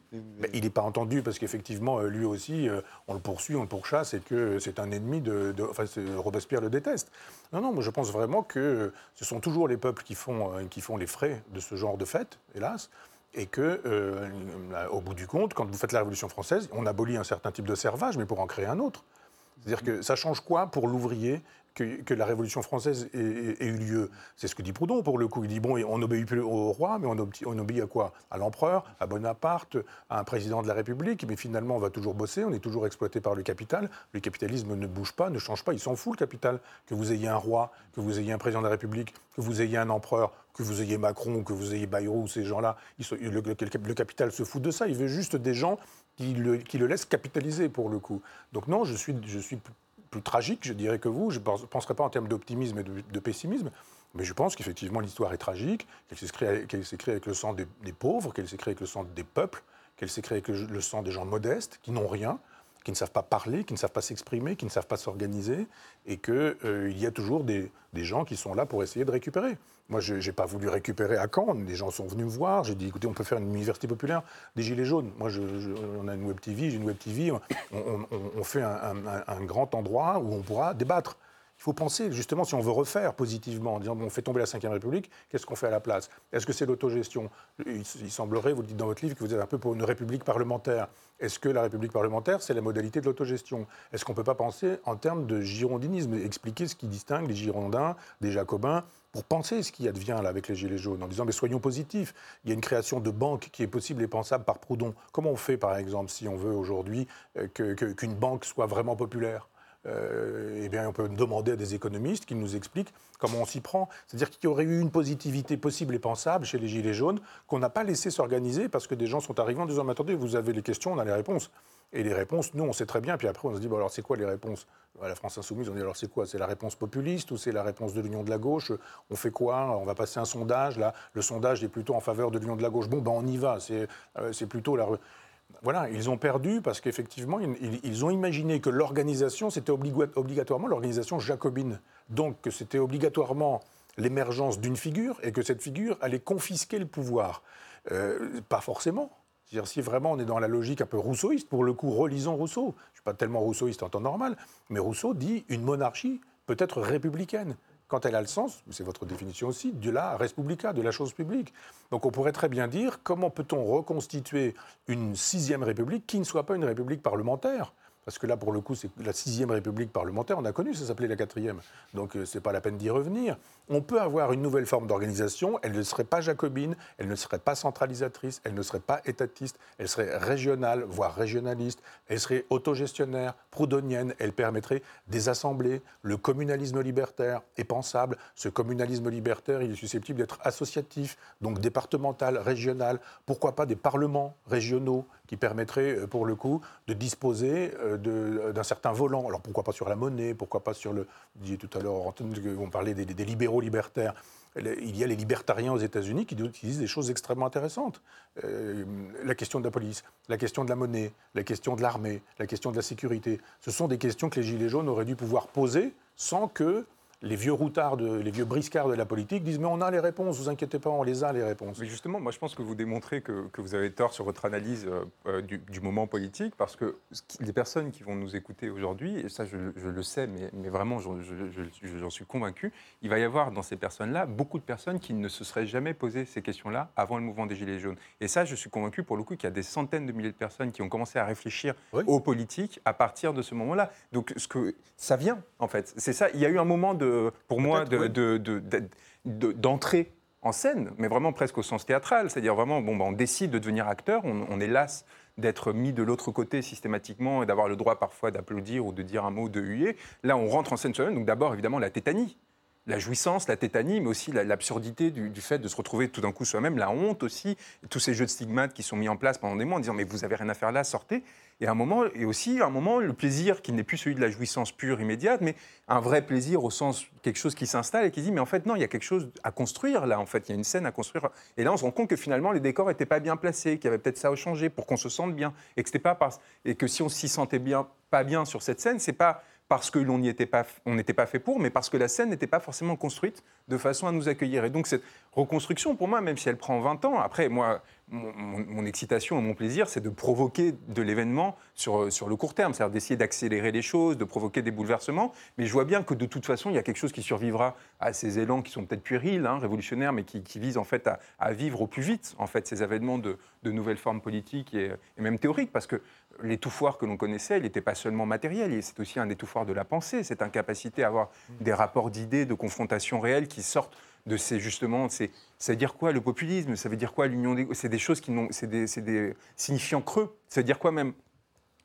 il n'est pas entendu parce qu'effectivement, euh, lui aussi, euh, on le poursuit, on le pourchasse et que c'est un ennemi de... de enfin, Robespierre le déteste. Non, non, moi je pense vraiment que ce sont toujours les peuples qui font, euh, qui font les frais de ce genre de fête, hélas et que, euh, au bout du compte, quand vous faites la Révolution française, on abolit un certain type de servage, mais pour en créer un autre. C'est-à-dire que ça change quoi pour l'ouvrier que, la Révolution française ait, eu lieu. C'est ce que dit Proudhon, pour le coup. Il dit, bon, on n'obéit plus au roi, mais on, obéit à quoi? À l'empereur, à Bonaparte, à un président de la République, mais finalement, on va toujours bosser, on est toujours exploité par le capital. Le capitalisme ne bouge pas, ne change pas, il s'en fout, le capital. Que vous ayez un roi, que vous ayez un président de la République, que vous ayez un empereur, que vous ayez Macron, que vous ayez Bayrou, ces gens-là, le, capital se fout de ça. Il veut juste des gens qui le, qui le laissent capitaliser, pour le coup. Donc non, je suis, je suis plus tragique, je dirais, que vous. Je ne penserai pas en termes d'optimisme et de, pessimisme, mais je pense qu'effectivement l'histoire est tragique, qu'elle s'écrit avec le sang des, pauvres, qu'elle s'écrit avec le sang des peuples, qu'elle s'écrit avec le, sang des gens modestes, qui n'ont rien, qui ne savent pas parler, qui ne savent pas s'exprimer, qui ne savent pas s'organiser, et qu'il euh, y a toujours des, gens qui sont là pour essayer de récupérer. Moi, je n'ai pas voulu récupérer à Caen, des gens sont venus me voir, j'ai dit, écoutez, on peut faire une université populaire des Gilets jaunes. Moi, on a une web TV, j'ai une web TV, on, fait un, grand endroit où on pourra débattre. Il faut penser, justement, si on veut refaire positivement, en disant bon, on fait tomber la Ve République, qu'est-ce qu'on fait à la place? Est-ce que c'est l'autogestion? Il, semblerait, vous dites dans votre livre, que vous êtes un peu pour une République parlementaire. Est-ce que la République parlementaire, c'est la modalité de l'autogestion? Est-ce qu'on ne peut pas penser en termes de girondinisme, expliquer ce qui distingue les Girondins des Jacobins pour penser ce qui advient avec les Gilets jaunes, en disant mais soyons positifs. Il y a une création de banques qui est possible et pensable par Proudhon. Comment on fait par exemple si on veut aujourd'hui euh, qu'une banque soit vraiment populaire? Euh, eh bien, on peut demander à des économistes qui nous expliquent comment on s'y prend. C'est-à-dire qu'il y aurait eu une positivité possible et pensable chez les Gilets jaunes qu'on n'a pas laissé s'organiser parce que des gens sont arrivés en disant Mais attendez, vous avez les questions, on a les réponses. Et les réponses, nous, on sait très bien. Puis après, on se dit bon, alors c'est quoi les réponses? À la France Insoumise, on dit alors c'est quoi? C'est la réponse populiste ou c'est la réponse de l'Union de la gauche? On fait quoi? On va passer un sondage. Là, le sondage est plutôt en faveur de l'Union de la gauche. Bon, ben on y va. C'est euh, plutôt la voilà, ils ont perdu parce qu'effectivement, ils, ont imaginé que l'organisation, c'était obligatoirement l'organisation jacobine. Donc que c'était obligatoirement l'émergence d'une figure et que cette figure allait confisquer le pouvoir. Euh, pas forcément. Si vraiment on est dans la logique un peu rousseauiste, pour le coup, relisons Rousseau. Je ne suis pas tellement rousseauiste en temps normal, mais Rousseau dit une monarchie peut être républicaine quand elle a le sens, c'est votre définition aussi, de la respublica, de la chose publique. Donc on pourrait très bien dire comment peut-on reconstituer une sixième république qui ne soit pas une république parlementaire? Parce que là, pour le coup, c'est la sixième république parlementaire, on a connu, ça s'appelait la quatrième. Donc, euh, ce n'est pas la peine d'y revenir. On peut avoir une nouvelle forme d'organisation, elle ne serait pas jacobine, elle ne serait pas centralisatrice, elle ne serait pas étatiste, elle serait régionale, voire régionaliste, elle serait autogestionnaire, proudhonienne, elle permettrait des assemblées. Le communalisme libertaire est pensable. Ce communalisme libertaire, il est susceptible d'être associatif, donc départemental, régional. Pourquoi pas des parlements régionaux qui permettraient, euh, pour le coup, de disposer euh, d'un certain volant. Alors pourquoi pas sur la monnaie, pourquoi pas sur le... Vous disiez tout à l'heure, on parlait des, libéraux libertaires. Il y a les libertariens aux États-Unis qui disent des choses extrêmement intéressantes. Euh, la question de la police, la question de la monnaie, la question de l'armée, la question de la sécurité. Ce sont des questions que les Gilets jaunes auraient dû pouvoir poser sans que les vieux routards, de, les vieux briscards de la politique disent mais on a les réponses, vous inquiétez pas, on les a les réponses. Mais justement, moi je pense que vous démontrez que, que vous avez tort sur votre analyse euh, euh, du, du, moment politique, parce que les personnes qui vont nous écouter aujourd'hui, et ça je, je, le sais, mais, mais vraiment j'en suis convaincu, il va y avoir dans ces personnes-là beaucoup de personnes qui ne se seraient jamais posé ces questions-là avant le mouvement des Gilets jaunes. Et ça, je suis convaincu pour le coup qu'il y a des centaines de milliers de personnes qui ont commencé à réfléchir oui. aux politiques à partir de ce moment-là. Donc ce que ça vient en fait, c'est ça. Il y a eu un moment de pour moi, d'entrée de, de, de, en scène, mais vraiment presque au sens théâtral. C'est-à-dire vraiment, bon, bah, on décide de devenir acteur, on, on est las d'être mis de l'autre côté systématiquement et d'avoir le droit parfois d'applaudir ou de dire un mot, de huer. Là, on rentre en scène soi-même. Donc d'abord, évidemment, la tétanie la jouissance, la tétanie, mais aussi l'absurdité du, du, fait de se retrouver tout d'un coup soi-même, la honte aussi, tous ces jeux de stigmates qui sont mis en place pendant des mois en disant mais vous avez rien à faire là, sortez. Et un moment, et aussi un moment, le plaisir qui n'est plus celui de la jouissance pure, immédiate, mais un vrai plaisir au sens quelque chose qui s'installe et qui dit mais en fait non, il y a quelque chose à construire là, en fait, il y a une scène à construire. Et là, on se rend compte que finalement les décors n'étaient pas bien placés, qu'il y avait peut-être ça à changer pour qu'on se sente bien, et que c'était pas parce et que si on s'y sentait bien, pas bien sur cette scène, c'est pas parce que l'on n'était pas, on n'était pas fait pour, mais parce que la scène n'était pas forcément construite de façon à nous accueillir. Et donc cette reconstruction, pour moi, même si elle prend 20 ans, après, moi, mon, mon, excitation et mon plaisir, c'est de provoquer de l'événement sur, sur le court terme, c'est-à-dire d'essayer d'accélérer les choses, de provoquer des bouleversements. Mais je vois bien que de toute façon, il y a quelque chose qui survivra à ces élans qui sont peut-être puérils, hein, révolutionnaires, mais qui, qui, visent en fait à, à, vivre au plus vite en fait ces événements de, de nouvelles formes politiques et, et, même théoriques, parce que l'étouffoir que l'on connaissait, il n'était pas seulement matériel, c'est aussi un étouffoir de la pensée, cette incapacité à avoir des rapports d'idées, de confrontation réelle qui sortent de ces justement, ça veut dire quoi le populisme? Ça veut dire quoi l'union des, c'est des choses qui n'ont, c'est des, des signifiants creux? Ça veut dire quoi même?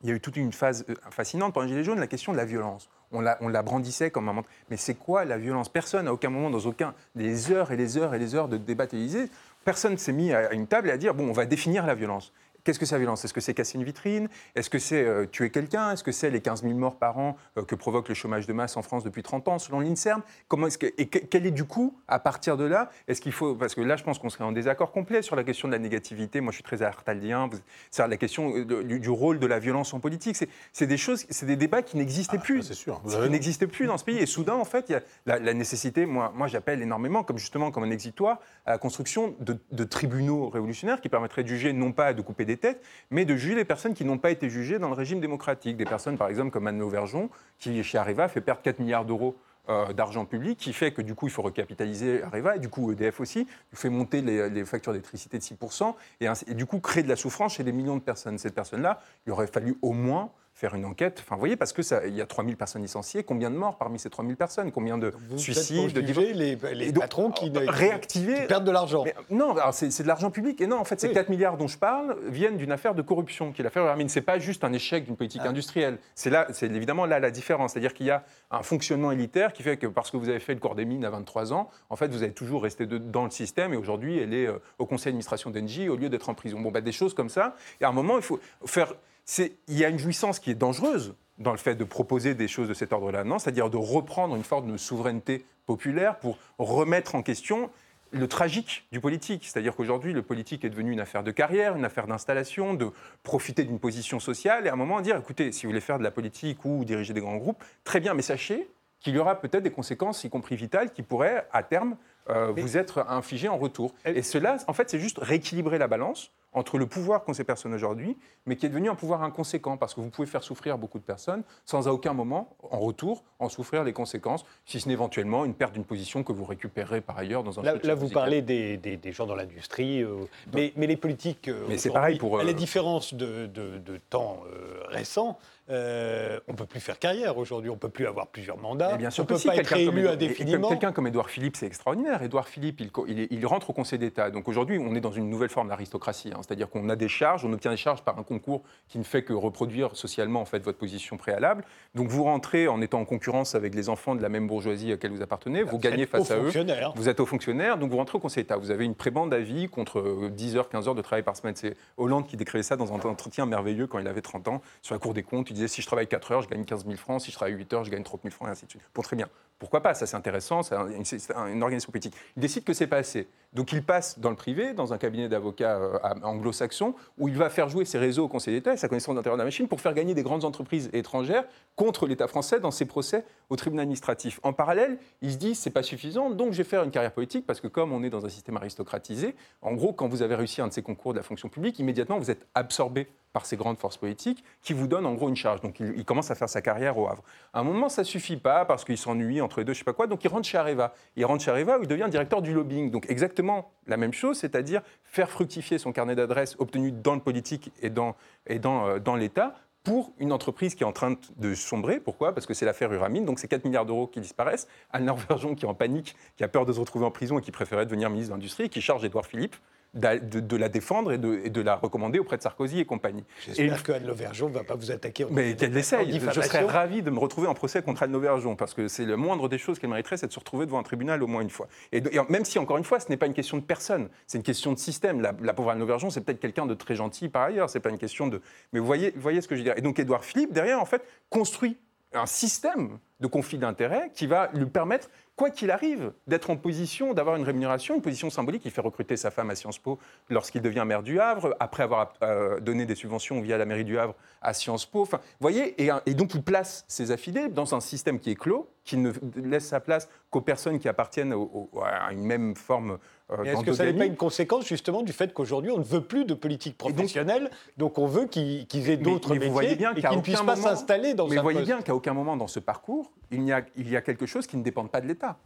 Il y a eu toute une phase fascinante pendant les Gilets jaunes, la question de la violence. On la, on brandissait comme un moment. Mais c'est quoi la violence? Personne, à aucun moment, dans aucun des heures et les heures et les heures de débat télévisé, personne s'est mis à une table et à dire bon, on va définir la violence. Qu'est-ce que c'est la violence? Est-ce que c'est casser une vitrine? Est-ce que c'est euh, tuer quelqu'un? Est-ce que c'est les 15 000 morts par an euh, que provoque le chômage de masse en France depuis 30 ans, selon l'INSERM? Comment est-ce que, Et quel est du coup, à partir de là, est-ce qu'il faut. Parce que là, je pense qu'on serait en désaccord complet sur la question de la négativité. Moi, je suis très artaldien. C'est la question euh, du, du, rôle de la violence en politique. C'est des choses, c'est des débats qui n'existaient ah, plus. C'est sûr. Qui n'existaient plus dans ce pays. Et soudain, en fait, il y a la, la nécessité, moi, moi j'appelle énormément, comme justement comme un exitoire, à la construction de, de tribunaux révolutionnaires qui permettraient de juger non pas de couper des têtes, mais de juger les personnes qui n'ont pas été jugées dans le régime démocratique. Des personnes, par exemple, comme Anne Lauvergeon, qui, chez Areva, fait perdre 4 milliards d'euros euh, d'argent public, qui fait que du coup, il faut recapitaliser Areva, et du coup, EDF aussi, il fait monter les, les factures d'électricité de 6%, et, et, du coup, créer de la souffrance chez des millions de personnes. Cette personne-là, il aurait fallu au moins faire une enquête. Enfin, vous voyez, parce qu'il y a 3000 personnes licenciées. Combien de morts parmi ces 3000 personnes? Combien de vous suicides de les, les donc, patrons qui, réactiver, qui perdent de l'argent Non, c'est de l'argent public. Et non, en fait, ces oui. 4 milliards dont je parle viennent d'une affaire de corruption, qui est l'affaire Hermine. Ce n'est pas juste un échec d'une politique ah. industrielle. C'est là, c'est évidemment là la différence. C'est-à-dire qu'il y a un fonctionnement élitaire qui fait que parce que vous avez fait le corps des mines à 23 ans, en fait, vous avez toujours resté de, dans le système et aujourd'hui, elle est euh, au conseil d'administration d'Engie au lieu d'être en prison. Bon, bah, des choses comme ça. Et à un moment, il faut faire. Il y a une jouissance qui est dangereuse dans le fait de proposer des choses de cet ordre-là, non, c'est-à-dire de reprendre une forme de souveraineté populaire pour remettre en question le tragique du politique. C'est-à-dire qu'aujourd'hui, le politique est devenu une affaire de carrière, une affaire d'installation, de profiter d'une position sociale et à un moment dire, écoutez, si vous voulez faire de la politique ou diriger des grands groupes, très bien, mais sachez qu'il y aura peut-être des conséquences, y compris vitales, qui pourraient, à terme, euh, vous être infligées en retour. Et cela, en fait, c'est juste rééquilibrer la balance entre le pouvoir qu'ont ces personnes aujourd'hui, mais qui est devenu un pouvoir inconséquent, parce que vous pouvez faire souffrir beaucoup de personnes sans à aucun moment, en retour, en souffrir les conséquences, si ce n'est éventuellement une perte d'une position que vous récupérerez par ailleurs dans un Là, là vous parlez des, des, des, gens dans l'industrie, euh, mais, mais, les politiques. Euh, mais c'est pareil pour. Euh... À la différence de, de, de temps récents, euh, on ne peut plus faire carrière aujourd'hui, on ne peut plus avoir plusieurs mandats, bien sûr on ne peut si, pas être élu indéfiniment. Quelqu'un comme Édouard Philippe, c'est extraordinaire. Édouard Philippe, il, il, il, rentre au Conseil d'État. Donc aujourd'hui, on est dans une nouvelle forme d'aristocratie. Hein. C'est-à-dire qu'on a des charges, on obtient des charges par un concours qui ne fait que reproduire socialement en fait, votre position préalable. Donc vous rentrez en étant en concurrence avec les enfants de la même bourgeoisie à laquelle vous appartenez, vous, vous gagnez face à eux. Vous êtes au fonctionnaire, donc vous rentrez au Conseil d'État. Vous avez une prébande à vie contre 10 heures, 15 heures de travail par semaine. C'est Hollande qui décrivait ça dans un entretien merveilleux quand il avait 30 ans sur la Cour des comptes. Il disait si je travaille 4 heures, je gagne 15 000 francs. Si je travaille 8 heures, je gagne 30 000 francs, et ainsi de suite. Bon, très bien. pourquoi pas? Ça, c'est intéressant, c'est une, organisation politique. Il décide que c'est pas assez. Donc il passe dans le privé, dans un cabinet d'avocats euh, anglo-saxon, où il va faire jouer ses réseaux au Conseil d'État et sa connaissance d'intérieur de la machine pour faire gagner des grandes entreprises étrangères contre l'État français dans ses procès au tribunal administratif. En parallèle, il se dit c'est pas suffisant, donc je vais faire une carrière politique parce que comme on est dans un système aristocratisé, en gros, quand vous avez réussi un de ces concours de la fonction publique, immédiatement vous êtes absorbé par ces grandes forces politiques qui vous donnent en gros une charge. Donc il, commence à faire sa carrière au Havre. À un moment, ça suffit pas parce qu'il s'ennuie entre les deux, je sais pas quoi. Donc il rentre chez Areva. Il rentre chez Areva où il devient directeur du lobbying. Donc exactement la même chose, c'est-à-dire faire fructifier son carnet d'adresses obtenu dans le politique et dans, euh, l'État pour une entreprise qui est en train de sombrer. Pourquoi? Parce que c'est l'affaire Uramine, donc c'est 4 milliards d'euros qui disparaissent. Anne Verjon qui est en panique, qui a peur de se retrouver en prison et qui préférait devenir ministre de l'Industrie, qui charge Édouard Philippe de, la défendre et de, la recommander auprès de Sarkozy et compagnie. J'espère que Anne Lauvergeon ne va pas vous attaquer. Mais qu'elle essaye. Je serais ravi de me retrouver en procès contre Anne Lauvergeon, parce que c'est le moindre des choses qu'elle mériterait, c'est de se retrouver devant un tribunal au moins une fois. Et, même si, encore une fois, ce n'est pas une question de personne, c'est une question de système. La, pauvre Anne Lauvergeon, c'est peut-être quelqu'un de très gentil par ailleurs, c'est pas une question de... Mais vous voyez, voyez ce que je veux dire. Et donc Édouard Philippe, derrière, en fait, construit un système de conflit d'intérêts qui va lui permettre quoi qu'il arrive, d'être en position d'avoir une rémunération, une position symbolique. Il fait recruter sa femme à Sciences Po lorsqu'il devient maire du Havre, après avoir euh, donné des subventions via la mairie du Havre à Sciences Po. Enfin, voyez, et, donc il place ses affiliés dans un système qui est clos, qui ne laisse sa place qu'aux personnes qui appartiennent à une même forme Est-ce que ça n'est pas une conséquence justement du fait qu'aujourd'hui on ne veut plus de politique professionnelle, donc, on veut qu'ils aient d'autres métiers vous voyez bien et qu'ils ne puissent pas s'installer dans mais vous voyez bien qu'à aucun moment dans ce parcours, il y, a, il y a quelque chose qui ne dépend pas de l'État.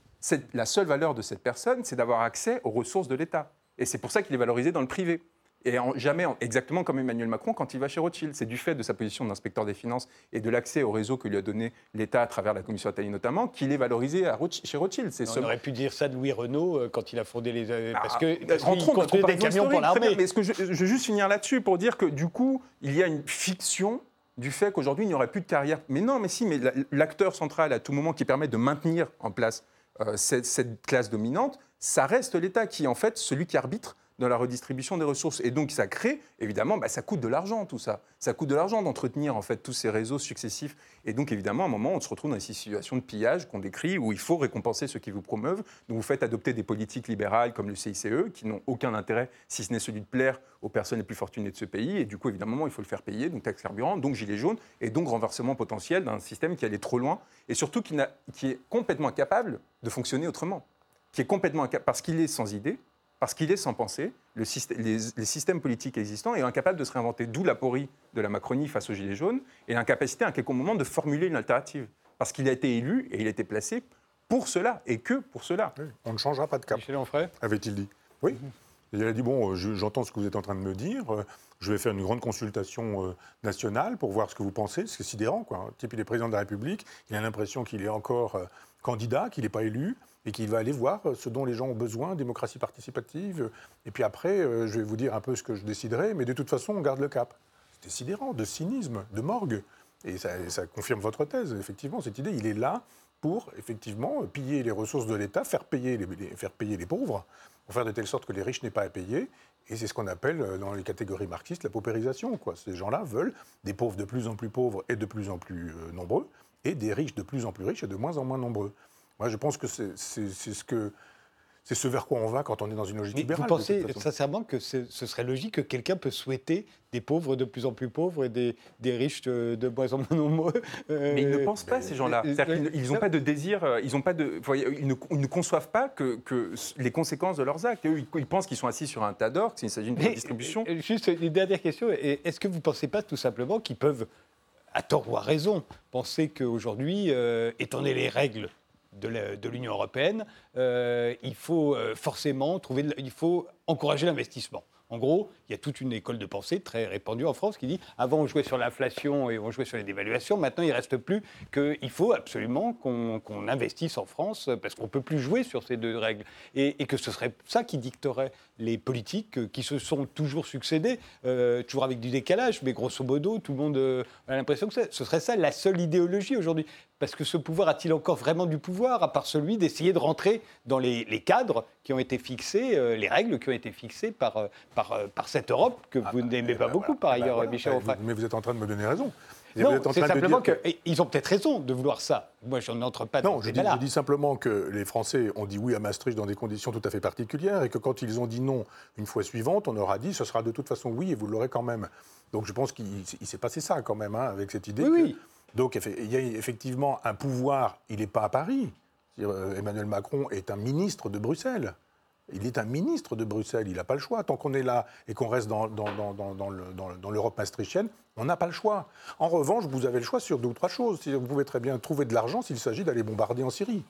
La seule valeur de cette personne, c'est d'avoir accès aux ressources de l'État. Et c'est pour ça qu'il est valorisé dans le privé et jamais exactement comme Emmanuel Macron quand il va chez Rothschild. C'est du fait de sa position d'inspecteur des finances et de l'accès au réseau que lui a donné l'État à travers la commission Attali notamment qu'il est valorisé à chez Rothschild. On aurait pu dire ça de Louis Renault euh, quand il a fondé les. Euh, parce que ah, rentrons dans des camions pour l'armée. Mais ce que je, je veux juste finir là-dessus pour dire que du coup, il y a une fiction du fait qu'aujourd'hui il n'y aurait plus de carrière. Mais non, mais si, mais l'acteur central à tout moment qui permet de maintenir en place euh, cette, cette classe dominante, ça reste l'État qui est en fait celui qui arbitre dans la redistribution des ressources. Et donc ça crée, évidemment, bah, ça coûte de l'argent tout ça. Ça coûte de l'argent d'entretenir en fait tous ces réseaux successifs. Et donc évidemment, à un moment, on se retrouve dans des situations de pillage qu'on décrit où il faut récompenser ceux qui vous promeuvent. Donc vous faites adopter des politiques libérales comme le CICE qui n'ont aucun intérêt si ce n'est celui de plaire aux personnes les plus fortunées de ce pays. Et du coup, évidemment, il faut le faire payer, donc taxe carburant, donc gilet jaune, et donc renversement potentiel d'un système qui allait trop loin et surtout qui, qui est complètement incapable de fonctionner autrement. Qui est complètement incapable, parce qu'il est sans idée, parce qu'il est sans pensée, le les, systèmes politiques existants est incapable de se réinventer, d'où l'aporie de la Macronie face aux Gilets jaunes, et l'incapacité à quelques moments de formuler une alternative. Parce qu'il a été élu et il a été placé pour cela, et que pour cela. on ne changera pas de cap, avait-il dit? Oui. Il a dit, bon, j'entends ce que vous êtes en train de me dire, je vais faire une grande consultation euh, nationale pour voir ce que vous pensez. C'est sidérant, quoi. Un type, il est président de la République, il a l'impression qu'il est encore euh, candidat, qu'il n'est pas élu et qu'il va aller voir ce dont les gens ont besoin, démocratie participative. Et puis après, euh, je vais vous dire un peu ce que je déciderai, mais de toute façon, on garde le cap. C'est décidérant, de cynisme, de morgue. Et ça, confirme votre thèse, effectivement, cette idée. Il est là pour, effectivement, piller les ressources de l'État, faire payer les, faire payer les pauvres, pour faire de telle sorte que les riches n'aient pas à payer. Et c'est ce qu'on appelle, euh, dans les catégories marxistes, la paupérisation. Quoi. Ces gens-là veulent des pauvres de plus en plus pauvres et de plus en plus euh, nombreux, et des riches de plus en plus riches et de moins en moins nombreux. Moi, je pense que c'est ce que c'est ce vers quoi on va quand on est dans une logique libérale. Vous pensez sincèrement que ce serait logique que quelqu'un peut souhaiter des pauvres de plus en plus pauvres et des, des riches de, moins en moins nombreux euh, Mais ils ne pensent pas, ces gens-là. Euh, ils n'ont pas de désir, euh, ils, ont pas de, ils, ne, conçoivent pas que, que, les conséquences de leurs actes. Ils, ils pensent qu'ils sont assis sur un tas d'or, qu'il s'agit d'une distribution. Juste une dernière question. Est-ce que vous ne pensez pas tout simplement qu'ils peuvent, à tort ou à raison, penser qu'aujourd'hui, étant donné les règles de l'Union européenne, euh, il faut euh, forcément trouver, il faut encourager l'investissement. En gros, il y a toute une école de pensée très répandue en France qui dit avant on jouait sur l'inflation et on jouait sur les dévaluations, maintenant il ne reste plus qu'il faut absolument qu'on investisse en France parce qu'on ne peut plus jouer sur ces deux règles. Et, que ce serait ça qui dicterait les politiques qui se sont toujours succédées, euh, toujours avec du décalage, mais grosso modo, tout le monde a l'impression que ce serait ça la seule idéologie aujourd'hui. Parce que ce pouvoir a-t-il encore vraiment du pouvoir, à part celui d'essayer de rentrer dans les, cadres qui ont été fixées, euh, les règles qui ont été fixées par, euh, par, euh, par cette Europe que Ah vous bah, n'aimez eh pas ben beaucoup, par Eh ben ailleurs, voilà. Michel vous- Mais vous êtes en train de me donner raison. Vous Non, c'est simplement qu'ils ont peut-être raison de vouloir ça. Moi, je n'entre pas dans Non, je dis, débat-là. je dis simplement que les Français ont dit oui à Maastricht dans des conditions tout à fait particulières et que quand ils ont dit non une fois suivante, on aura dit ce sera de toute façon oui et vous l'aurez quand même. Donc je pense qu'il il s'est passé ça quand même hein, avec cette idée. Oui, que- oui. Donc il y a effectivement un pouvoir, il n'est pas à Paris. Euh, Emmanuel Macron est un ministre de Bruxelles. Il est un ministre de Bruxelles, il n'a pas le choix. Tant qu'on est là et qu'on reste dans, dans- dans- dans- dans le- dans- dans l'Europe maastrichtienne, on n'a pas le choix. En revanche, vous avez le choix sur deux ou trois choses. Vous pouvez très bien trouver de l'argent s'il s'agit d'aller bombarder en Syrie.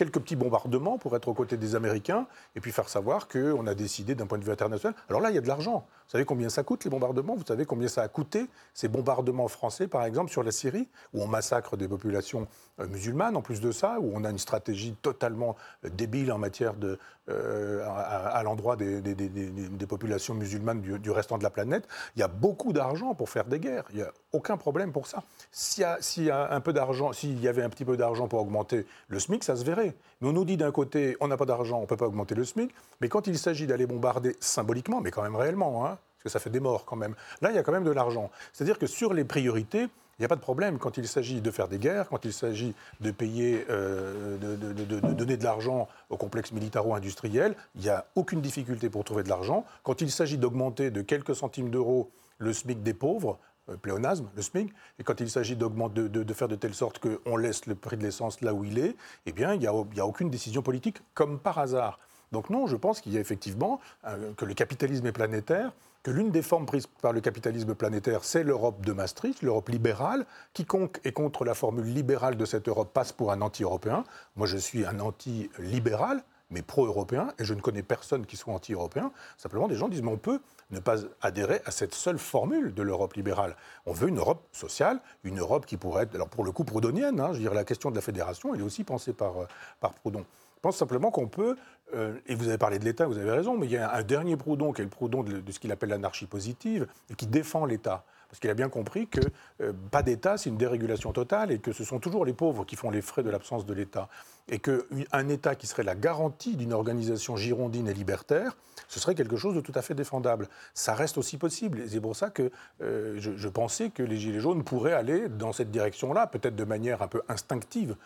Quelques petits bombardements pour être aux côtés des Américains et puis faire savoir qu'on a décidé d'un point de vue international. Alors là, il y a de l'argent. Vous savez combien ça coûte les bombardements? Vous savez combien ça a coûté ces bombardements français, par exemple, sur la Syrie, où on massacre des populations euh, musulmanes, en plus de ça, où on a une stratégie totalement euh, débile en matière de, euh, à, l'endroit des, populations musulmanes du, du restant de la planète. Il y a beaucoup d'argent pour faire des guerres. Il n'y a aucun problème pour ça. S'il y a, s'il y a un peu d'argent, s'il y avait un petit peu d'argent pour augmenter le SMIC, ça se verrait. Mais on nous dit d'un côté, on n'a pas d'argent, on ne peut pas augmenter le SMIC. Mais quand il s'agit d'aller bombarder symboliquement, mais quand même réellement, hein, parce que ça fait des morts quand même, là, il y a quand même de l'argent. C'est-à-dire que sur les priorités, il n'y a pas de problème quand il s'agit de faire des guerres, quand il s'agit de payer, euh, de, donner de l'argent au complexe militaro-industriel. Il n'y a aucune difficulté pour trouver de l'argent. Quand il s'agit d'augmenter de quelques centimes d'euros le SMIC des pauvres, euh, pléonasme, le SMIC, et quand il s'agit de, faire de telle sorte qu'on laisse le prix de l'essence là où il est, eh bien, il n'y a aucune décision politique, comme par hasard. Donc non, je pense qu'il y a effectivement euh, que le capitalisme est planétaire, que l'une des formes prises par le capitalisme planétaire, c'est l'Europe de Maastricht, l'Europe libérale. Quiconque est contre la formule libérale de cette Europe passe pour un anti-européen. Moi, je suis un anti-libéral, mais pro-européen, et je ne connais personne qui soit anti-européen. Simplement, des gens disent, mais on peut ne pas adhérer à cette seule formule de l'Europe libérale. On veut une Europe sociale, une Europe qui pourrait être, alors pour le coup, proudhonienne. hein, je veux dire, la question de la fédération, elle est aussi pensée par, euh, par Proudhon. Je pense simplement qu'on peut, euh, et vous avez parlé de l'État, vous avez raison, mais il y a un dernier Proudhon, qui est le Proudhon de, ce qu'il appelle l'anarchie positive, et qui défend l'État. Parce qu'il a bien compris que euh, pas d'État, c'est une dérégulation totale, et que ce sont toujours les pauvres qui font les frais de l'absence de l'État. Et qu'un État qui serait la garantie d'une organisation girondine et libertaire, ce serait quelque chose de tout à fait défendable. Ça reste aussi possible. Et c'est pour ça que euh, je, pensais que les Gilets jaunes pourraient aller dans cette direction-là, peut-être de manière un peu instinctive.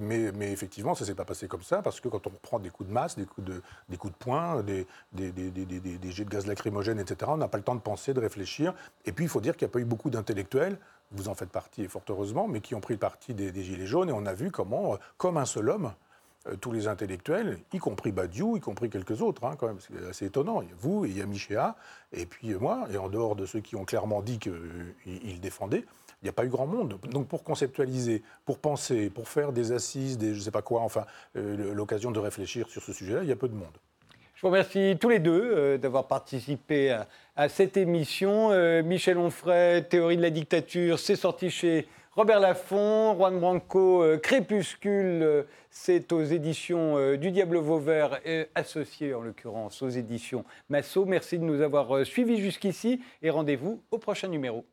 Mais, effectivement, ça ne s'est pas passé comme ça, parce que quand on prend des coups de masse, des coups de poing, des, jets de gaz lacrymogène, etc., on n'a pas le temps de penser, de réfléchir. Et puis, il faut dire qu'il n'y a pas eu beaucoup d'intellectuels, vous en faites partie, et fort heureusement, mais qui ont pris le parti des, Gilets jaunes, et on a vu comment, euh, comme un seul homme, euh, tous les intellectuels, y compris Badiou, y compris quelques autres, hein, quand même, c'est assez étonnant. Vous, et il y a Michéa, et puis euh, moi, et en dehors de ceux qui ont clairement dit qu'ils défendaient, il n'y a pas eu grand monde. Donc pour conceptualiser, pour penser, pour faire des assises, des je ne sais pas quoi, enfin, euh, l'occasion de réfléchir sur ce sujet-là, il y a peu de monde. Je vous remercie tous les deux euh, d'avoir participé à, cette émission. Euh, Michel Onfray, Théorie de la dictature, c'est sorti chez Robert Laffont. Juan Branco, Crépuscule, c'est aux éditions du Diable Vauvert, associé en l'occurrence aux éditions Massot. Merci de nous avoir suivis jusqu'ici et rendez-vous au prochain numéro.